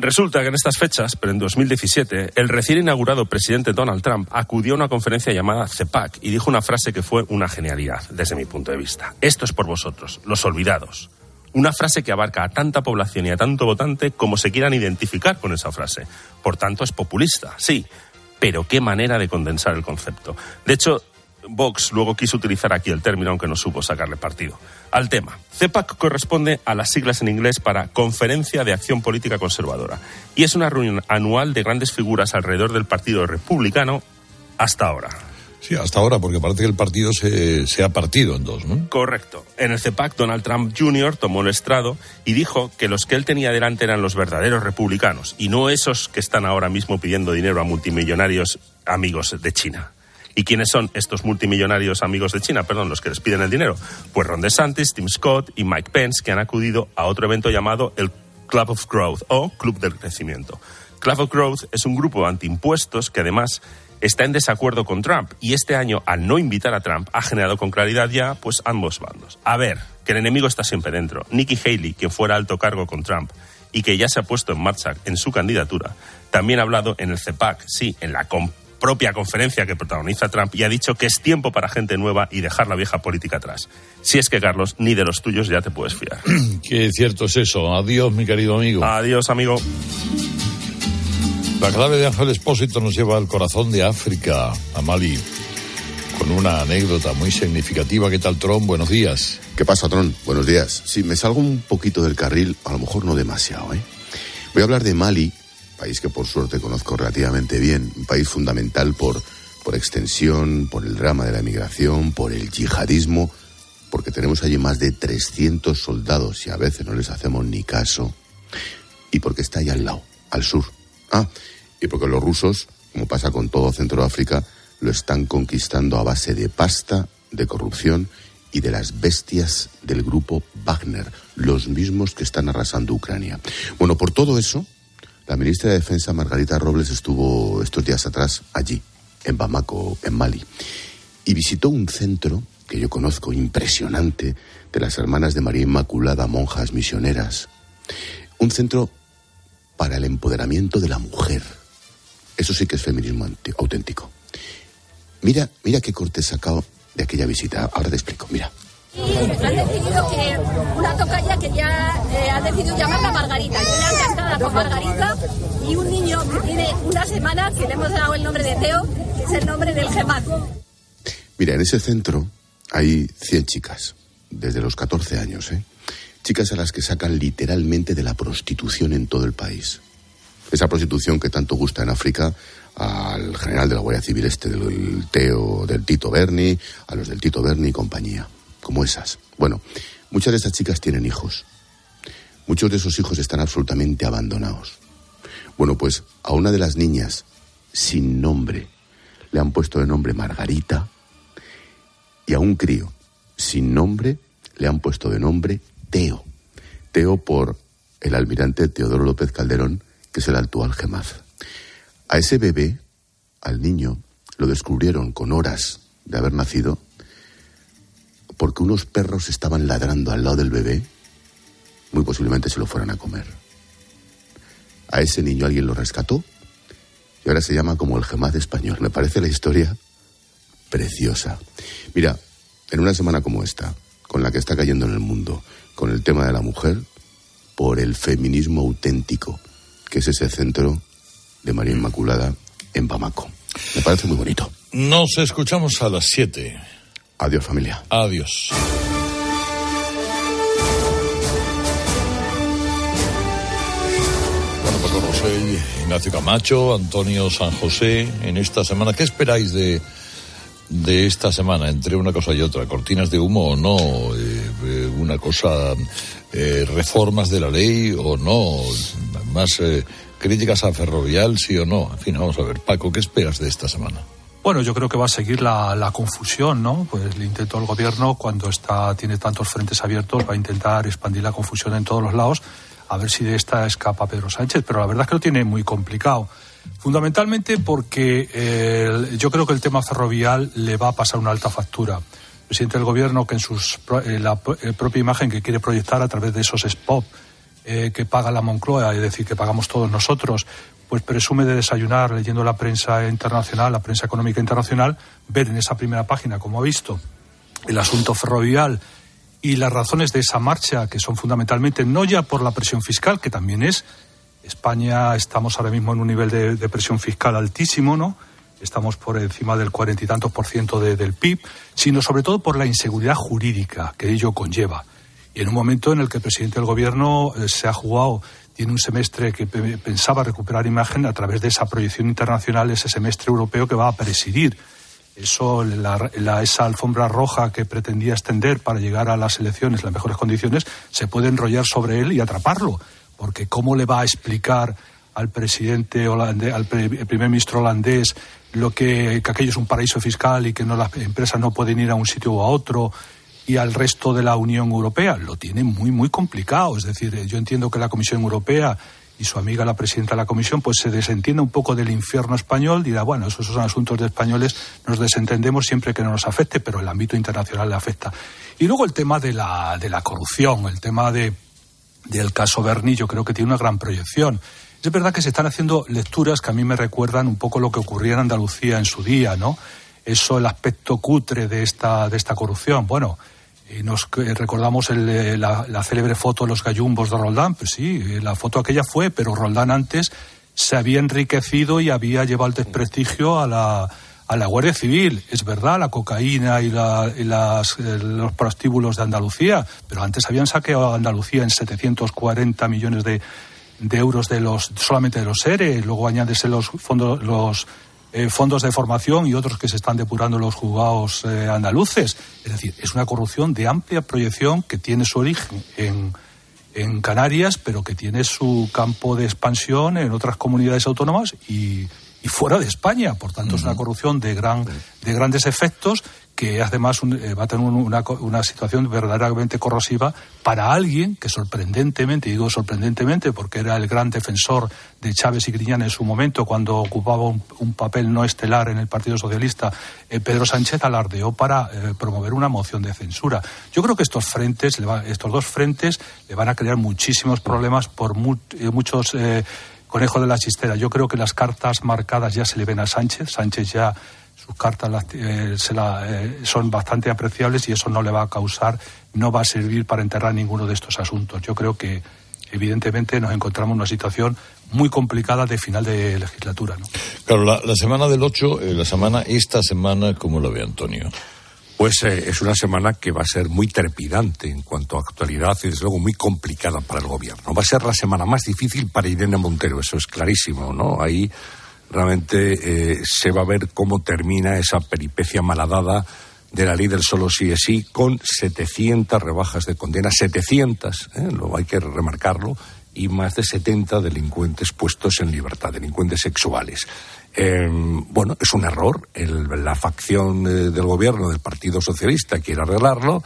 [SPEAKER 39] Resulta que en estas fechas, pero en 2017, el recién inaugurado presidente Donald Trump acudió a una conferencia llamada CEPAC y dijo una frase que fue una genialidad, desde mi punto de vista. Esto es por vosotros, los olvidados. Una frase que abarca a tanta población y a tanto votante como se quieran identificar con esa frase. Por tanto, es populista, sí, pero qué manera de condensar el concepto. De hecho, Vox luego quiso utilizar aquí el término, aunque no supo sacarle partido. Al tema. CEPAC corresponde a las siglas en inglés para Conferencia de Acción Política Conservadora y es una reunión anual de grandes figuras alrededor del Partido Republicano hasta ahora.
[SPEAKER 3] Sí, hasta ahora, porque parece que el partido se, se, ha partido en dos, ¿no?
[SPEAKER 39] Correcto. En el CEPAC, Donald Trump Jr. tomó el estrado y dijo que los que él tenía delante eran los verdaderos republicanos y no esos que están ahora mismo pidiendo dinero a multimillonarios amigos de China. ¿Y quiénes son estos multimillonarios amigos de China? Perdón, los que les piden el dinero. Pues Ron DeSantis, Tim Scott y Mike Pence, que han acudido a otro evento llamado el Club of Growth o Club del Crecimiento. Club of Growth es un grupo antiimpuestos que además está en desacuerdo con Trump y este año, al no invitar a Trump, ha generado con claridad ya pues ambos bandos. A ver, que el enemigo está siempre dentro. Nikki Haley, quien fuera alto cargo con Trump y que ya se ha puesto en marcha en su candidatura, también ha hablado en el CEPAC, sí, en la propia conferencia que protagoniza Trump y ha dicho que es tiempo para gente nueva y dejar la vieja política atrás. Si es que, Carlos, ni de los tuyos ya te puedes fiar.
[SPEAKER 3] Qué cierto es eso. Adiós, mi querido amigo.
[SPEAKER 39] Adiós, amigo.
[SPEAKER 3] La clave de Ángel Espósito nos lleva al corazón de África, a Mali, con una anécdota muy significativa. ¿Qué tal, Tron? Buenos días.
[SPEAKER 40] ¿Qué pasa, Tron? Buenos días. Si me salgo un poquito del carril, a lo mejor no demasiado, ¿eh? Voy a hablar de Mali, país que por suerte conozco relativamente bien, un país fundamental por, por extensión, por el drama de la migración, por el yihadismo, porque tenemos allí más de 300 soldados y a veces no les hacemos ni caso, y porque está allá al lado, al sur. Ah, y porque los rusos, como pasa con todo Centroáfrica, lo están conquistando a base de pasta, de corrupción y de las bestias del grupo Wagner, los mismos que están arrasando Ucrania. Bueno, por todo eso, la ministra de Defensa, Margarita Robles, estuvo estos días atrás allí, en Bamako, en Mali, y visitó un centro que yo conozco impresionante de las hermanas de María Inmaculada, monjas misioneras. Un centro para el empoderamiento de la mujer. Eso sí que es feminismo auténtico. Mira, mira qué corte sacado de aquella visita. Ahora te explico, mira.
[SPEAKER 41] Y han decidido que una tocaya que ya eh, ha decidido llamarla Margarita. Yo ya encantada con Margarita y un niño que tiene una semana que le hemos dado el nombre de Teo, que es el nombre del gemán.
[SPEAKER 40] Mira, en ese centro hay 100 chicas, desde los 14 años, ¿eh? Chicas a las que sacan literalmente de la prostitución en todo el país. Esa prostitución que tanto gusta en África al general de la Guardia Civil este del Teo, del Tito Berni, a los del Tito Berni y compañía, como esas. Bueno, muchas de estas chicas tienen hijos. Muchos de esos hijos están absolutamente abandonados. Bueno, pues a una de las niñas sin nombre le han puesto de nombre Margarita y a un crío sin nombre le han puesto de nombre Teo. Teo por el almirante Teodoro López Calderón, que es el actual Gemaz. A ese bebé, al niño, lo descubrieron con horas de haber nacido porque unos perros estaban ladrando al lado del bebé, muy posiblemente se lo fueran a comer. A ese niño alguien lo rescató y ahora se llama como el gemaz español. Me parece la historia preciosa. Mira, en una semana como esta, con la que está cayendo en el mundo, con el tema de la mujer, por el feminismo auténtico, que es ese centro de María Inmaculada en Bamako. Me parece muy bonito.
[SPEAKER 3] Nos escuchamos a las 7.
[SPEAKER 40] Adiós, familia.
[SPEAKER 3] Adiós. Bueno, pues con José Ignacio Camacho, Antonio San José, en esta semana, ¿qué esperáis de, de esta semana, entre una cosa y otra? ¿Cortinas de humo o no? Eh, eh, ¿Una cosa, eh, reformas de la ley o no? Más críticas a Ferrovial, sí o no. En fin, vamos a ver. Paco, ¿qué esperas de esta semana?
[SPEAKER 13] Bueno, yo creo que va a seguir la, confusión, ¿no? Pues el intento del gobierno, cuando está, tiene tantos frentes abiertos, va a intentar expandir la confusión en todos los lados, a ver si de esta escapa Pedro Sánchez. Pero la verdad es que lo tiene muy complicado. Fundamentalmente porque eh, yo creo que el tema ferrovial le va a pasar una alta factura. El presidente del gobierno, que en sus, eh, la eh, propia imagen que quiere proyectar a través de esos spots eh, que paga la Moncloa, es decir, que pagamos todos nosotros, pues presume de desayunar leyendo la prensa internacional, la prensa económica internacional, ver en esa primera página, como ha visto, el asunto ferrovial y las razones de esa marcha, que son fundamentalmente no ya por la presión fiscal, que también es, España estamos ahora mismo en un nivel de, presión fiscal altísimo, ¿no? Estamos por encima del cuarenta y tantos por ciento del PIB, sino sobre todo por la inseguridad jurídica que ello conlleva. Y en un momento en el que el presidente del gobierno eh, se ha jugado, tiene un semestre que pensaba recuperar imagen a través de esa proyección internacional, ese semestre europeo que va a presidir. Eso, esa alfombra roja que pretendía extender para llegar a las elecciones en las mejores condiciones, se puede enrollar sobre él y atraparlo. Porque ¿cómo le va a explicar al presidente holandés, al primer ministro holandés, lo que, que aquello es un paraíso fiscal y que no las empresas no pueden ir a un sitio u a otro y al resto de la Unión Europea. Lo tiene muy, muy complicado. Es decir, yo entiendo que la Comisión Europea y su amiga la presidenta de la comisión, pues se desentiende un poco del infierno español, dirá, bueno, esos son asuntos de españoles, nos desentendemos siempre que no nos afecte, pero el ámbito internacional le afecta. Y luego el tema de la, de la corrupción, el tema de, del caso Berni, yo creo que tiene una gran proyección. Es verdad que se están haciendo lecturas que a mí me recuerdan un poco lo que ocurría en Andalucía en su día, ¿no? Eso, el aspecto cutre de esta, de esta corrupción. Bueno, y nos recordamos eh, la, célebre foto de los gallumbos de Roldán. Pues sí, eh, la foto aquella fue, pero Roldán antes se había enriquecido y había llevado el desprestigio a la, a la Guardia Civil. Es verdad, la cocaína y, las, eh, los prostíbulos de Andalucía, pero antes habían saqueado a Andalucía en 740 millones de, de euros de los solamente de los ERE, luego añádese los fondos los eh, fondos de formación y otros que se están depurando los juzgados eh, andaluces. Es decir, es una corrupción de amplia proyección que tiene su origen en, en Canarias, pero que tiene su campo de expansión en otras comunidades autónomas y, y fuera de España. Por tanto, es una corrupción de, gran, de grandes efectos que además eh, va a tener una, una, situación verdaderamente corrosiva para alguien que sorprendentemente, digo sorprendentemente porque era el gran defensor de Chávez y Griñán en su momento, cuando ocupaba un, papel no estelar en el Partido Socialista, eh, Pedro Sánchez alardeó para eh, promover una moción de censura. Yo creo que estos frentes, estos dos frentes, le van a crear muchísimos problemas por muchos conejos de la chistera. Yo creo que las cartas marcadas ya se le ven a Sánchez. Sánchez ya sus cartas eh, eh, son bastante apreciables y eso no le va a causar, no va a servir para enterrar ninguno de estos asuntos. Yo creo que evidentemente nos encontramos en una situación muy complicada de final de legislatura.
[SPEAKER 3] Claro, la, semana del 8, eh, la semana, esta semana, ¿cómo lo ve Antonio?
[SPEAKER 14] Pues es una semana que va a ser muy trepidante en cuanto a actualidad y desde luego muy complicada para el gobierno. Va a ser la semana más difícil para Irene Montero, eso es clarísimo, ¿no? Ahí realmente eh, se va a ver cómo termina esa peripecia malhadada de la ley del solo sí es sí con 700 rebajas de condena, 700, ¿eh? lo hay que remarcarlo, y más de 70 delincuentes puestos en libertad, delincuentes sexuales. Em, bueno, es un error. la facción eh, del gobierno del Partido Socialista quiere arreglarlo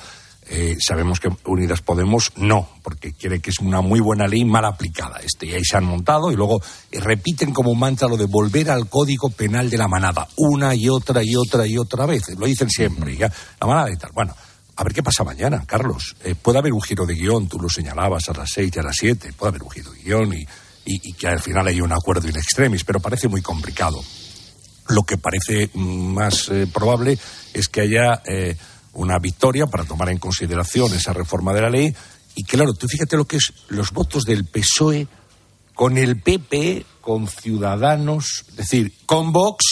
[SPEAKER 14] eh, sabemos que Unidas Podemos no, porque quiere que es una muy buena ley mal aplicada. Este, y ahí se han montado y luego repiten como mantra lo de volver al código penal de la manada, una y otra y otra y otra vez. Lo dicen siempre, ya, la manada y tal. Bueno, a ver qué pasa mañana, Carlos. Eh, puede haber un giro de guion, tú lo señalabas a las seis y a las siete, puede haber un giro de guion y, que al final haya un acuerdo in extremis, pero parece muy complicado. Lo que parece mm, más probable es que haya una victoria para tomar en consideración esa reforma de la ley. Y claro, tú fíjate lo que es los votos del PSOE con el PP, con Ciudadanos, es decir, con Vox.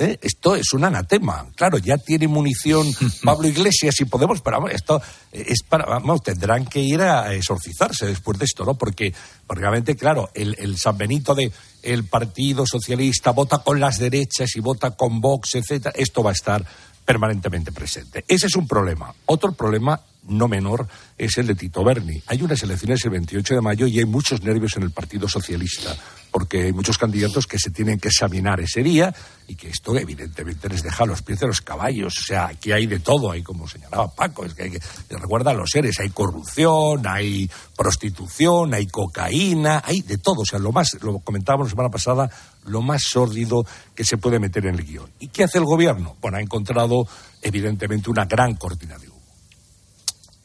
[SPEAKER 14] ¿Eh? Esto es un anatema. Claro, ya tiene munición Pablo Iglesias y Podemos, pero esto es para, vamos, tendrán que ir a exorcizarse después de esto, ¿no? Porque, realmente, claro, el, el San Benito de el Partido Socialista vota con las derechas y vota con Vox, etcétera, esto va a estar permanentemente presente. Ese es un problema. Otro problema no menor es el de Tito Berni. Hay unas elecciones el 28 de mayo y hay muchos nervios en el Partido Socialista, porque hay muchos candidatos que se tienen que examinar ese día y que esto evidentemente les deja los pies de los caballos. O sea, aquí hay de todo, hay como señalaba Paco, es que, hay que recuerda a los seres, hay corrupción, hay prostitución, hay cocaína, hay de todo. O sea, lo más, lo comentábamos la semana pasada, lo más sórdido que se puede meter en el guion. ¿Y qué hace el gobierno? Bueno, ha encontrado evidentemente una gran coordinación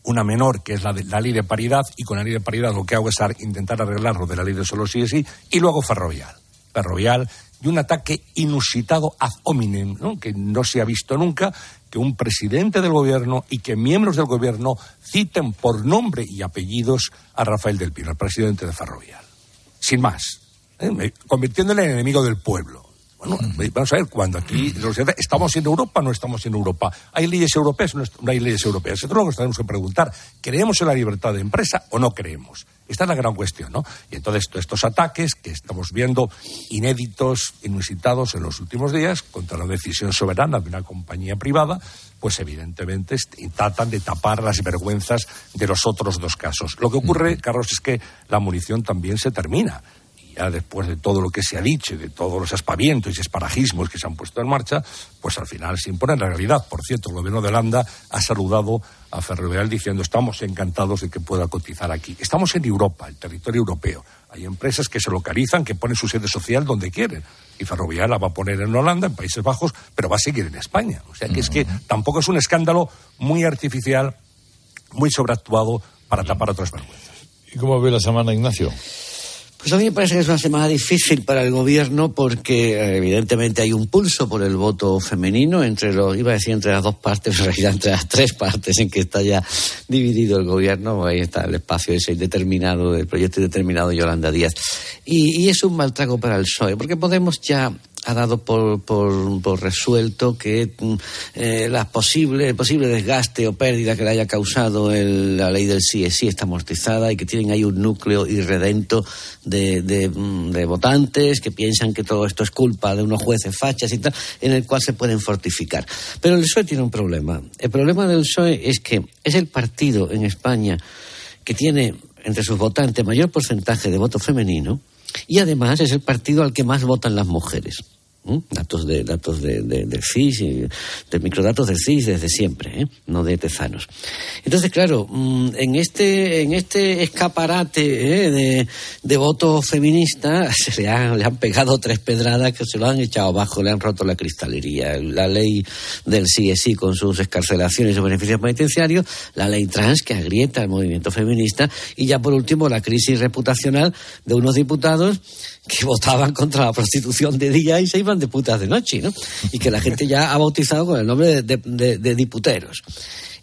[SPEAKER 14] una menor, que es la, de, la ley de paridad, y con la ley de paridad lo que hago es intentar arreglarlo de la ley de solo sí es sí, y luego ferrovial. Ferrovial y un ataque inusitado ad hominem, que no se ha visto nunca, que un presidente del gobierno y que miembros del gobierno citen por nombre y apellidos a Rafael del Pino, el presidente de Ferrovial. Sin más, ¿eh? convirtiéndole en enemigo del pueblo. Bueno, vamos a ver, cuando aquí estamos en Europa, no estamos en Europa. ¿Hay leyes europeas? No, hay leyes europeas. Es lo que tenemos que preguntar. ¿Creemos en la libertad de empresa o no creemos? Esta es la gran cuestión, ¿no? Y entonces estos ataques que estamos viendo inéditos, inusitados en los últimos días contra la decisión soberana de una compañía privada, pues evidentemente tratan de tapar las vergüenzas de los otros dos casos. Lo que ocurre, Carlos, es que la munición también se termina ya después de todo lo que se ha dicho y de todos los aspavientos y esparajismos que se han puesto en marcha, pues al final se impone la realidad. Por cierto, el gobierno de Holanda ha saludado a Ferrovial diciendo estamos encantados de que pueda cotizar aquí. Estamos en Europa, el territorio europeo. Hay empresas que se localizan, que ponen su sede social donde quieren. Y Ferrovial la va a poner en Holanda, en Países Bajos, pero va a seguir en España. O sea que es que tampoco es un escándalo muy artificial, muy sobreactuado para tapar otras vergüenzas.
[SPEAKER 3] ¿Y cómo ve la semana, Ignacio?
[SPEAKER 15] Pues a mí me parece que es una semana difícil para el gobierno porque eh, evidentemente hay un pulso por el voto femenino entre los, iba a decir entre las dos partes, en realidad entre las tres partes en que está ya dividido el gobierno, ahí está el espacio ese indeterminado, el proyecto indeterminado de Yolanda Díaz. Y, y es un mal trago para el PSOE, porque Podemos ya ha dado por, por, por resuelto que mm, eh, la posible, el posible desgaste o pérdida que le haya causado el- la ley del sí es sí está amortizada y que tienen ahí un núcleo irredento de, de, mm, de votantes que piensan que todo esto es culpa de unos jueces fachas y tal, en el cual se pueden fortificar. Pero el PSOE tiene un problema. El problema del PSOE es que es el partido en España que tiene entre sus votantes mayor porcentaje de voto femenino y además es el partido al que más votan las mujeres. Datos de datos de, de- CIS, de microdatos del CIS desde siempre, ¿eh? no de Tezanos. Entonces, claro, mm, en este en este escaparate ¿eh? de, de voto feminista se le han, le han pegado tres pedradas que se lo han echado abajo, le han roto la cristalería. La ley del sí con sus escarcelaciones y beneficios penitenciarios, la ley trans que agrieta el movimiento feminista y ya por último la crisis reputacional de unos diputados que votaban contra la prostitución de día y se iban de putas de noche, ¿no? Y que la gente ya ha bautizado con el nombre de, diputeros.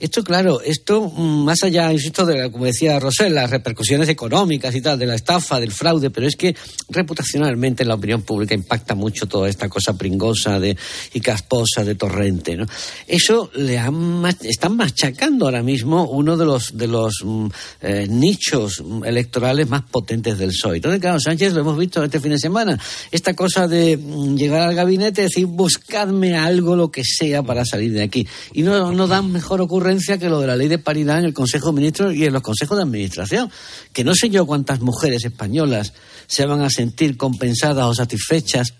[SPEAKER 15] Esto, claro, esto, mm, más allá, insisto, de, como decía Rosel, las repercusiones económicas y tal, de la estafa, del fraude, pero es que reputacionalmente en la opinión pública impacta mucho toda esta cosa pringosa de, y casposa de Torrente, ¿no? Eso le han, están machacando ahora mismo uno de los, de los mm, eh, nichos mm, electorales más potentes del PSOE. Entonces, claro, Sánchez lo hemos visto este fin de semana, esta cosa de llegar al gabinete y decir, buscadme algo, lo que sea, para salir de aquí. Y no, no dan mejor ocurrencia que lo de la ley de paridad en el Consejo de Ministros y en los consejos de administración. Que no sé yo cuántas mujeres españolas se van a sentir compensadas o satisfechas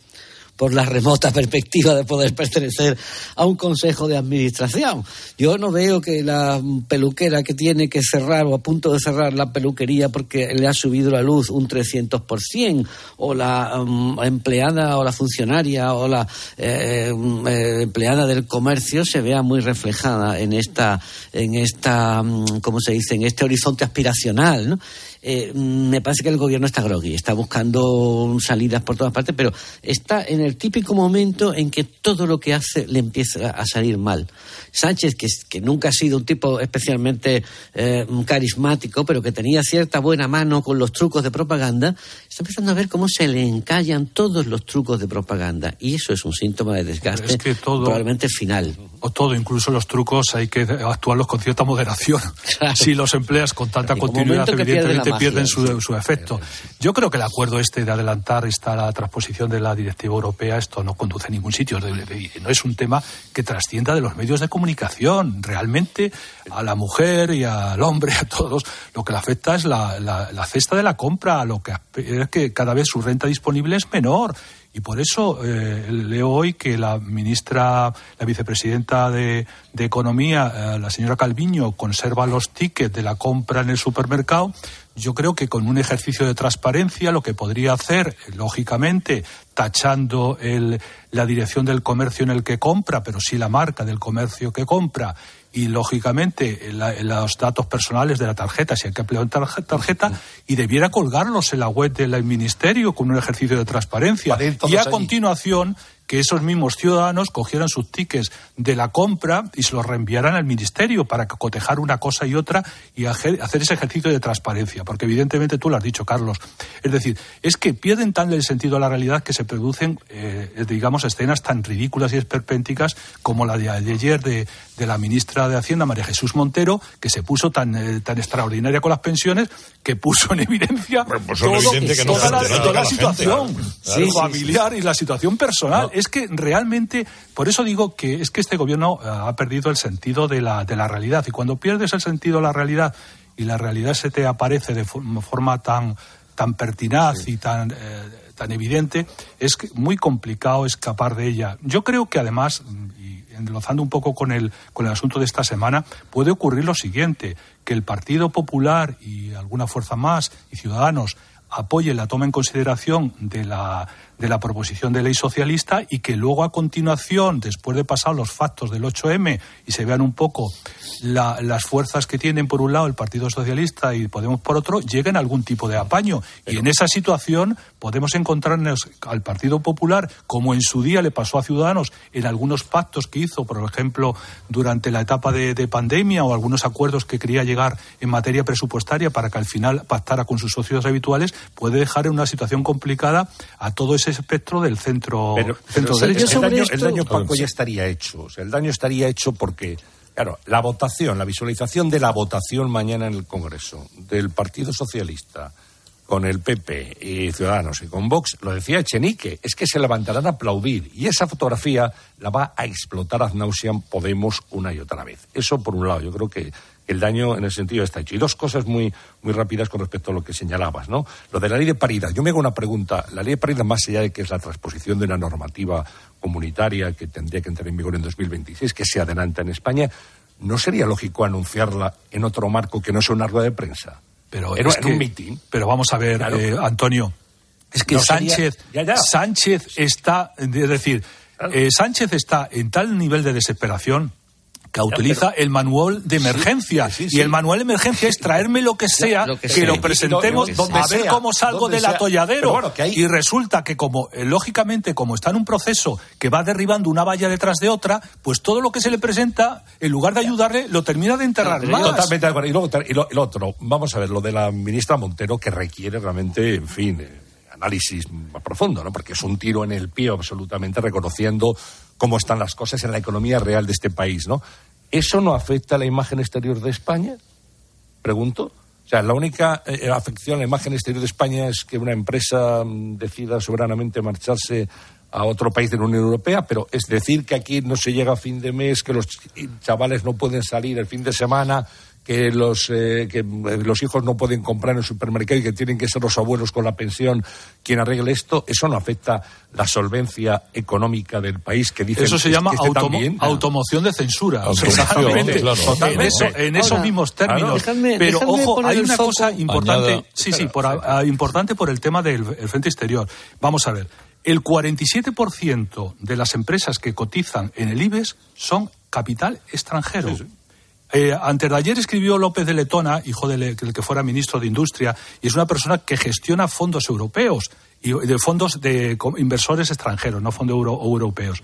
[SPEAKER 15] por la remota perspectiva de poder pertenecer a un consejo de administración. Yo no veo que la peluquera que tiene que cerrar o a punto de cerrar la peluquería porque le ha subido la luz un 300%, o la mm, empleada o la funcionaria o la eh, mm, eh, empleada del comercio se vea muy reflejada en esta, en esta, mm, ¿cómo se dice?, en este horizonte aspiracional, ¿no? Eh, me parece que el gobierno está groggy, está buscando salidas por todas partes, pero está en el típico momento en que todo lo que hace le empieza a salir mal. Sánchez, que, nunca ha sido un tipo especialmente eh, carismático, pero que tenía cierta buena mano con los trucos de propaganda, está empezando a ver cómo se le encallan todos los trucos de propaganda. Y eso es un síntoma de desgaste
[SPEAKER 13] Es que todo-
[SPEAKER 15] probablemente final.
[SPEAKER 13] O todo, incluso los trucos, hay que actuarlos con cierta moderación. Si los empleas con tanta continuidad, evidentemente pierden su, su efecto. Yo creo que el acuerdo este de adelantar esta la transposición de la directiva europea, esto no conduce a ningún sitio. No es un tema que trascienda de los medios de comunicación. Realmente a la mujer y al hombre, a todos, lo que le afecta es la, la- la cesta de la compra, lo que es que cada vez su renta disponible es menor. Y por eso eh, leo hoy que la ministra, la vicepresidenta de, de Economía, eh, la señora Calviño, conserva los tickets de la compra en el supermercado. Yo creo que con un ejercicio de transparencia lo que podría hacer, lógicamente, tachando el, la dirección del comercio en el que compra, pero sí la marca del comercio que compra y lógicamente la- los datos personales de la tarjeta, si hay que emplear tarjeta, y debiera colgarlos en la web del ministerio con un ejercicio de transparencia. Y a
[SPEAKER 3] allí.
[SPEAKER 13] continuación que esos mismos ciudadanos cogieran sus tickets de la compra y se los reenviaran al ministerio para cotejar una cosa y otra y hacer ese ejercicio de transparencia, porque evidentemente tú lo has dicho, Carlos. Es decir, es que pierden tan el sentido a la realidad que se producen, eh, digamos, escenas tan ridículas y esperpénticas como la de ayer de, de la ministra de Hacienda, María Jesús Montero, que se puso tan, eh, tan extraordinaria con las pensiones que puso en evidencia
[SPEAKER 3] pues son
[SPEAKER 13] todo-
[SPEAKER 3] evidente que no
[SPEAKER 13] toda, la, toda la
[SPEAKER 3] la gente,
[SPEAKER 13] situación
[SPEAKER 3] claro. Sí, sí,
[SPEAKER 13] familiar y la situación personal. Es que realmente, por eso digo que es que este gobierno eh, ha perdido el sentido de la, de la realidad. Y cuando pierdes el sentido de la realidad y la realidad se te aparece de fo- forma tan tan pertinaz y tan, eh, tan evidente, es muy complicado escapar de ella. Yo creo que además, enlazando un poco con el, con el asunto de esta semana, puede ocurrir lo siguiente, que el Partido Popular y alguna fuerza más y Ciudadanos apoyen la toma en consideración de la de la proposición de ley socialista y que luego a continuación, después de pasar los factos del 8M y se vean un poco las fuerzas que tienen por un lado el Partido Socialista y Podemos por otro, lleguen a algún tipo de apaño. Y en esa situación podemos encontrarnos al Partido Popular, como en su día le pasó a Ciudadanos en algunos pactos que hizo, por ejemplo, durante la etapa de, de pandemia o algunos acuerdos que quería llegar en materia presupuestaria para que al final pactara con sus socios habituales, puede dejar en una situación complicada a todo ese espectro del centro,
[SPEAKER 14] pero,
[SPEAKER 13] centro
[SPEAKER 14] el,
[SPEAKER 13] derecha.
[SPEAKER 14] daño, el daño, Paco, ya estaría hecho. O sea, el daño estaría hecho porque, claro, la votación, la visualización de la votación mañana en el Congreso del Partido Socialista con el PP y Ciudadanos y con Vox, lo decía Echenique, es que se levantarán a aplaudir y esa fotografía la va a explotar ad nauseam Podemos una y otra vez. Eso por un lado, yo creo que el daño en ese sentido está hecho. Y dos cosas muy, muy rápidas con respecto a lo que señalabas, ¿no? Lo de la ley de paridad. Yo me hago una pregunta. La ley de paridad, más allá de que es la transposición de una normativa comunitaria que tendría que entrar en vigor en 2026, que se adelanta en España, ¿no sería lógico anunciarla en otro marco que no sea una rueda de prensa?
[SPEAKER 13] Pero
[SPEAKER 14] en,
[SPEAKER 13] es
[SPEAKER 14] en
[SPEAKER 13] que-
[SPEAKER 14] un mitin.
[SPEAKER 13] Pero vamos a ver,
[SPEAKER 14] Claro.
[SPEAKER 13] eh, Antonio. Es que
[SPEAKER 14] No sería-
[SPEAKER 13] Sánchez,
[SPEAKER 14] Ya, ya.
[SPEAKER 13] Sánchez está, es decir, eh, Sánchez está en tal nivel de desesperación que utiliza el manual de emergencia. Y el manual de emergencia es traerme lo que sea,
[SPEAKER 14] lo que
[SPEAKER 13] lo
[SPEAKER 14] Y- y
[SPEAKER 13] presentemos,
[SPEAKER 14] donde
[SPEAKER 13] a ver
[SPEAKER 14] sea,
[SPEAKER 13] cómo salgo del atolladero.
[SPEAKER 14] Bueno, hay-
[SPEAKER 13] Y resulta que como, eh, lógicamente, como está en un proceso que va derribando una valla detrás de otra, pues todo lo que se le presenta, en lugar de ayudarle, lo termina de enterrar más.
[SPEAKER 14] Totalmente de acuerdo. Y luego, y lo, lo otro, vamos a ver, lo de la ministra Montero, que requiere realmente, en fin, eh, análisis más profundo, ¿no? Porque es un tiro en el pie absolutamente reconociendo cómo están las cosas en la economía real de este país, ¿no? ¿Eso no afecta a la imagen exterior de España? Pregunto. O sea, la única eh, afección a la imagen exterior de España es que una empresa mm, decida soberanamente marcharse a otro país de la Unión Europea, pero es decir que aquí no se llega a fin de mes, que los ch- chavales no pueden salir el fin de semana, que los, eh, que eh, los hijos no pueden comprar en el supermercado y que tienen que ser los abuelos con la pensión quien arregle esto, eso no afecta la solvencia económica del país que dice
[SPEAKER 13] Eso se llama
[SPEAKER 14] que este
[SPEAKER 13] automo-
[SPEAKER 14] también.
[SPEAKER 13] automoción de censura.
[SPEAKER 14] Automoción,
[SPEAKER 13] Exactamente.
[SPEAKER 14] claro,
[SPEAKER 13] en,
[SPEAKER 14] totalmente.
[SPEAKER 13] eso- en esos
[SPEAKER 14] Ahora,
[SPEAKER 13] mismos términos.
[SPEAKER 14] claro.
[SPEAKER 15] Dejadme-
[SPEAKER 13] Pero
[SPEAKER 15] dejadme
[SPEAKER 13] ojo, hay una cosa importante.
[SPEAKER 3] Añada-
[SPEAKER 13] sí, sí, por, ah, importante por el tema del el frente exterior. Vamos a ver. El 47% de las empresas que cotizan en el IBEX son capital extranjero. Eh, antes de ayer escribió López de Letona, hijo del que fuera ministro de Industria, y es una persona que gestiona fondos europeos y de fondos de inversores extranjeros, no fondos europeos.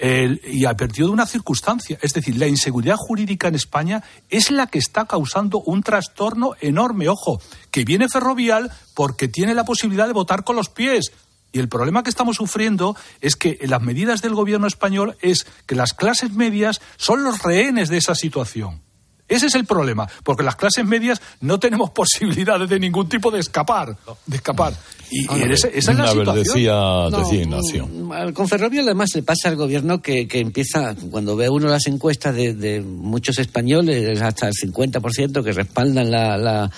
[SPEAKER 13] Y advirtió de una circunstancia, es decir, la inseguridad jurídica en España es la que está causando un trastorno enorme, ojo, que viene ferrovial porque tiene la posibilidad de votar con los pies. Y el problema que estamos sufriendo es que las medidas del gobierno español es que las clases medias son los rehenes de esa situación. Ese es el problema, porque las clases medias no tenemos posibilidades de ningún tipo de escapar, de escapar. Y, esa, esa es la
[SPEAKER 3] A ver,
[SPEAKER 13] situación.
[SPEAKER 3] decía,
[SPEAKER 15] No,
[SPEAKER 3] decía Ignacio.
[SPEAKER 15] mm, Con Ferrovial además le pasa al gobierno que, que empieza, cuando ve uno las encuestas de, de muchos españoles, hasta el 50% que respaldan la, la,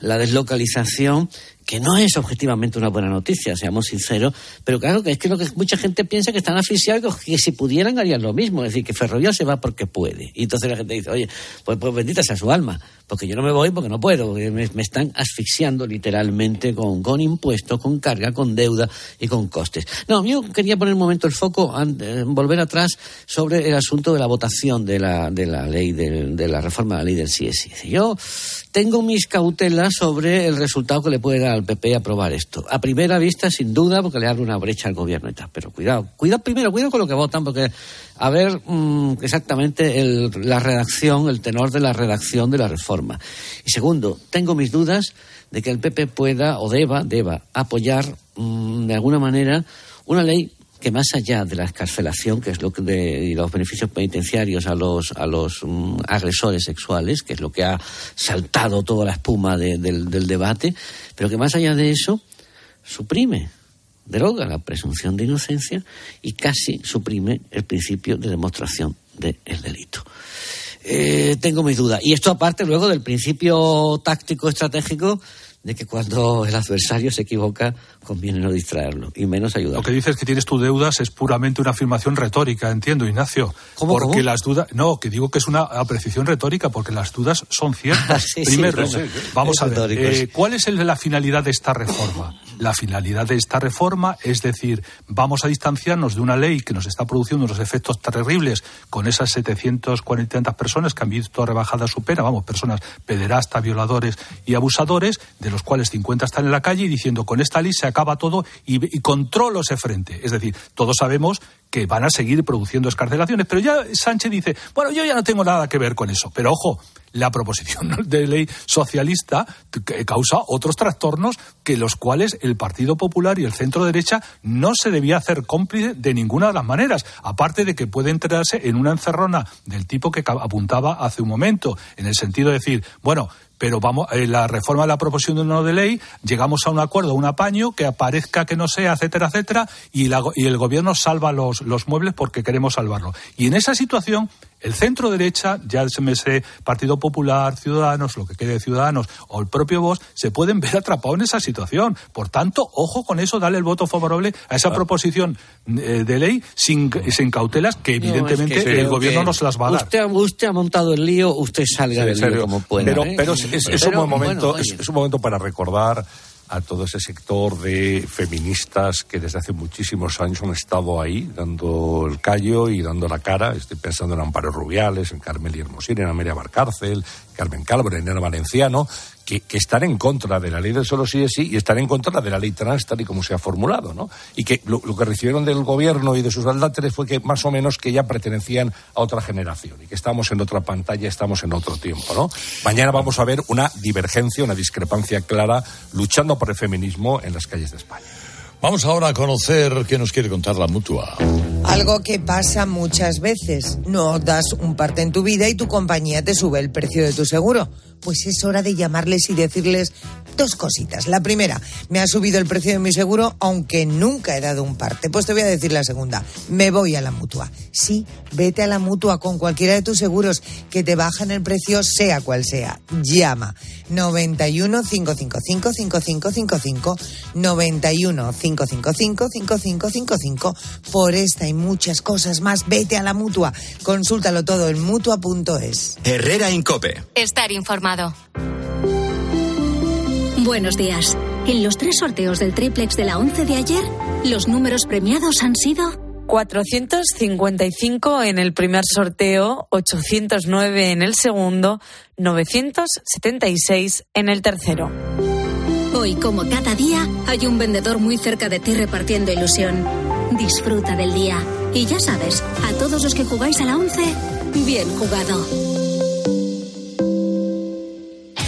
[SPEAKER 15] la deslocalización, que no es objetivamente una buena noticia, seamos sinceros, pero claro que es que lo que mucha gente piensa que están asfixiados, que si pudieran harían lo mismo, es decir, que Ferrovial se va porque puede. Y entonces la gente dice, oye, pues, pues bendita sea su alma, porque yo no me voy porque no puedo, me, me están asfixiando literalmente con, con impuestos, con carga, con deuda y con costes. No, yo quería poner un momento el foco, eh, volver atrás sobre el asunto de la votación de la, de la ley, del- de, la reforma de la ley del CSI. Yo tengo mis cautelas sobre el resultado que le puede dar al PP aprobar esto. A primera vista, sin duda, porque le abre una brecha al gobierno y tal. Pero cuidado, cuidado primero, cuidado con lo que votan, porque a ver mm, exactamente la redacción, el tenor de la redacción de la reforma. Y segundo, tengo mis dudas de que el PP pueda o deba, deba apoyar mm, de alguna manera una ley que más allá de la escarcelación, que es lo que de, y los beneficios penitenciarios a los, a los mm, agresores sexuales, que es lo que ha saltado toda la espuma de- del, del debate, pero que más allá de eso suprime, deroga la presunción de inocencia y casi suprime el principio de demostración del delito. Eh, tengo mis dudas. Y esto aparte luego del principio táctico estratégico de que cuando el adversario se equivoca conviene no distraerlo y menos ayudarlo.
[SPEAKER 13] Lo que dices que tienes tus deudas es puramente una afirmación retórica, entiendo, Ignacio.
[SPEAKER 15] ¿Cómo,
[SPEAKER 13] porque
[SPEAKER 15] cómo?
[SPEAKER 13] las dudas, no, que digo que es una apreciación retórica porque las dudas son ciertas.
[SPEAKER 15] Sí,
[SPEAKER 13] Primero,
[SPEAKER 15] sí,
[SPEAKER 13] vamos a ver, eh. ¿cuál es el- la finalidad de esta reforma? La finalidad de esta reforma es decir, vamos a distanciarnos de una ley que nos está produciendo unos efectos terribles con esas 740 y tantas personas que han visto rebajada su pena, vamos, personas pederastas, violadores y abusadores, de los cuales 50 están en la calle y diciendo con esta ley se acaba todo y, y controlo ese frente. Es decir, todos sabemos que van a seguir produciendo escarcelaciones, pero ya Sánchez dice, bueno, yo ya no tengo nada que ver con eso, pero ojo, la proposición de ley socialista causa otros trastornos que los cuales el Partido Popular y el centro derecha no se debía hacer cómplice de ninguna de las maneras, aparte de que puede enterarse en una encerrona del tipo que apuntaba hace un momento, en el sentido de decir, bueno, pero vamos, eh, la reforma de la proposición de no de ley, llegamos a un acuerdo, un apaño, que aparezca que no sea, etcétera, etcétera, y, la y el gobierno salva los, los muebles porque queremos salvarlo. Y en esa situación, el centro derecha, ya se me sé Partido Popular, Ciudadanos, lo que quede de Ciudadanos, o el propio Vox, se pueden ver atrapados en esa situación. Por tanto, ojo con eso, dale el voto favorable a esa proposición eh, de ley sin, sin cautelas que evidentemente
[SPEAKER 15] No, es que
[SPEAKER 13] el gobierno
[SPEAKER 15] que
[SPEAKER 13] no se las va a dar.
[SPEAKER 15] Usted, ha- usted ha montado el lío, usted salga
[SPEAKER 14] Sí,
[SPEAKER 15] del lío como pueda.
[SPEAKER 14] Pero,
[SPEAKER 15] ¿eh?
[SPEAKER 14] pero es, es- es
[SPEAKER 15] Pero,
[SPEAKER 14] un buen momento,
[SPEAKER 15] bueno,
[SPEAKER 14] es,
[SPEAKER 15] oye.
[SPEAKER 14] es un momento para recordar a todo ese sector de feministas que desde hace muchísimos años han estado ahí dando el callo y dando la cara. Estoy pensando en Amparo Rubiales, en Carmel y Hermosín, en Amelia Barcárcel, Carmen Calvo, en Valenciano, que, que están en contra de la ley del solo sí es sí y están en contra de la ley trans tal y como se ha formulado, ¿no? Y que lo, lo que recibieron del gobierno y de sus aldáteres fue que más o menos que ya pertenecían a otra generación y que estamos en otra pantalla, estamos en otro tiempo, ¿no? Mañana vamos a ver una divergencia, una discrepancia clara luchando por el feminismo en las calles de España.
[SPEAKER 3] Vamos ahora a conocer qué nos quiere contar la mutua.
[SPEAKER 42] Algo que pasa muchas veces. No das un parte en tu vida y tu compañía te sube el precio de tu seguro. Pues es hora de llamarles y decirles dos cositas. La primera, me ha subido el precio de mi seguro aunque nunca he dado un parte. Pues te voy a decir la segunda, me voy a la mutua. Sí, vete a la mutua con cualquiera de tus seguros que te bajan el precio sea cual sea. Llama 91 555 5555 91 555 5555 por esta y muchas cosas más. Vete a la mutua. Consúltalo todo en mutua.es.
[SPEAKER 1] Herrera Incope.
[SPEAKER 2] Estar informado.
[SPEAKER 32] Buenos días. En los tres sorteos del triplex de la 11 de ayer, los números premiados han sido
[SPEAKER 43] 455 en el primer sorteo, 809 en el segundo, 976 en el tercero.
[SPEAKER 32] Hoy, como cada día, hay un vendedor muy cerca de ti repartiendo ilusión. Disfruta del día. Y ya sabes, a todos los que jugáis a la 11, bien jugado.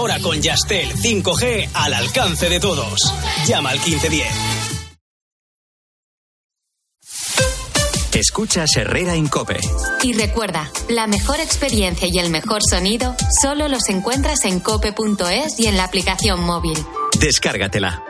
[SPEAKER 44] Ahora con Yastel 5G al alcance de todos. Llama al 1510.
[SPEAKER 1] Escuchas Herrera Incope.
[SPEAKER 2] Y recuerda, la mejor experiencia y el mejor sonido solo los encuentras en cope.es y en la aplicación móvil.
[SPEAKER 1] Descárgatela.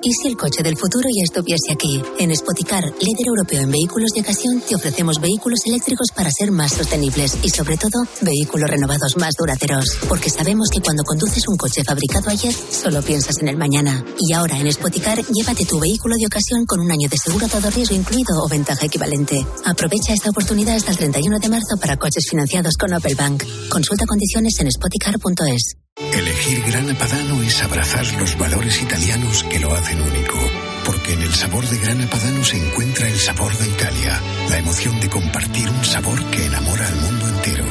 [SPEAKER 45] ¿Y si el coche del futuro ya estuviese aquí? En Spoticar, líder europeo en vehículos de ocasión, te ofrecemos vehículos eléctricos para ser más sostenibles y, sobre todo, vehículos renovados más duraderos. Porque sabemos que cuando conduces un coche fabricado ayer, solo piensas en el mañana. Y ahora en Spoticar, llévate tu vehículo de ocasión con un año de seguro todo riesgo incluido o ventaja equivalente. Aprovecha esta oportunidad hasta el 31 de marzo para coches financiados con Opel Bank. Consulta condiciones en spoticar.es.
[SPEAKER 38] Elegir Gran Padano es abrazar los valores italianos que lo hacen único. Porque
[SPEAKER 46] en el sabor de Grana Padano se encuentra el sabor de Italia, la emoción de compartir un sabor que enamora al mundo entero.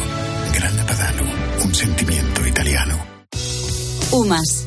[SPEAKER 46] Grana Padano, un sentimiento italiano.
[SPEAKER 47] UMAS,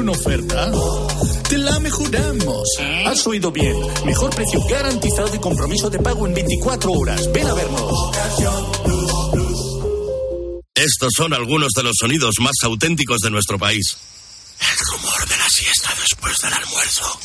[SPEAKER 48] una oferta? Te la mejoramos. Has oído bien. Mejor precio garantizado y compromiso de pago en 24 horas. Ven a vernos.
[SPEAKER 9] Estos son algunos de los sonidos más auténticos de nuestro país. El rumor de la siesta después del almuerzo.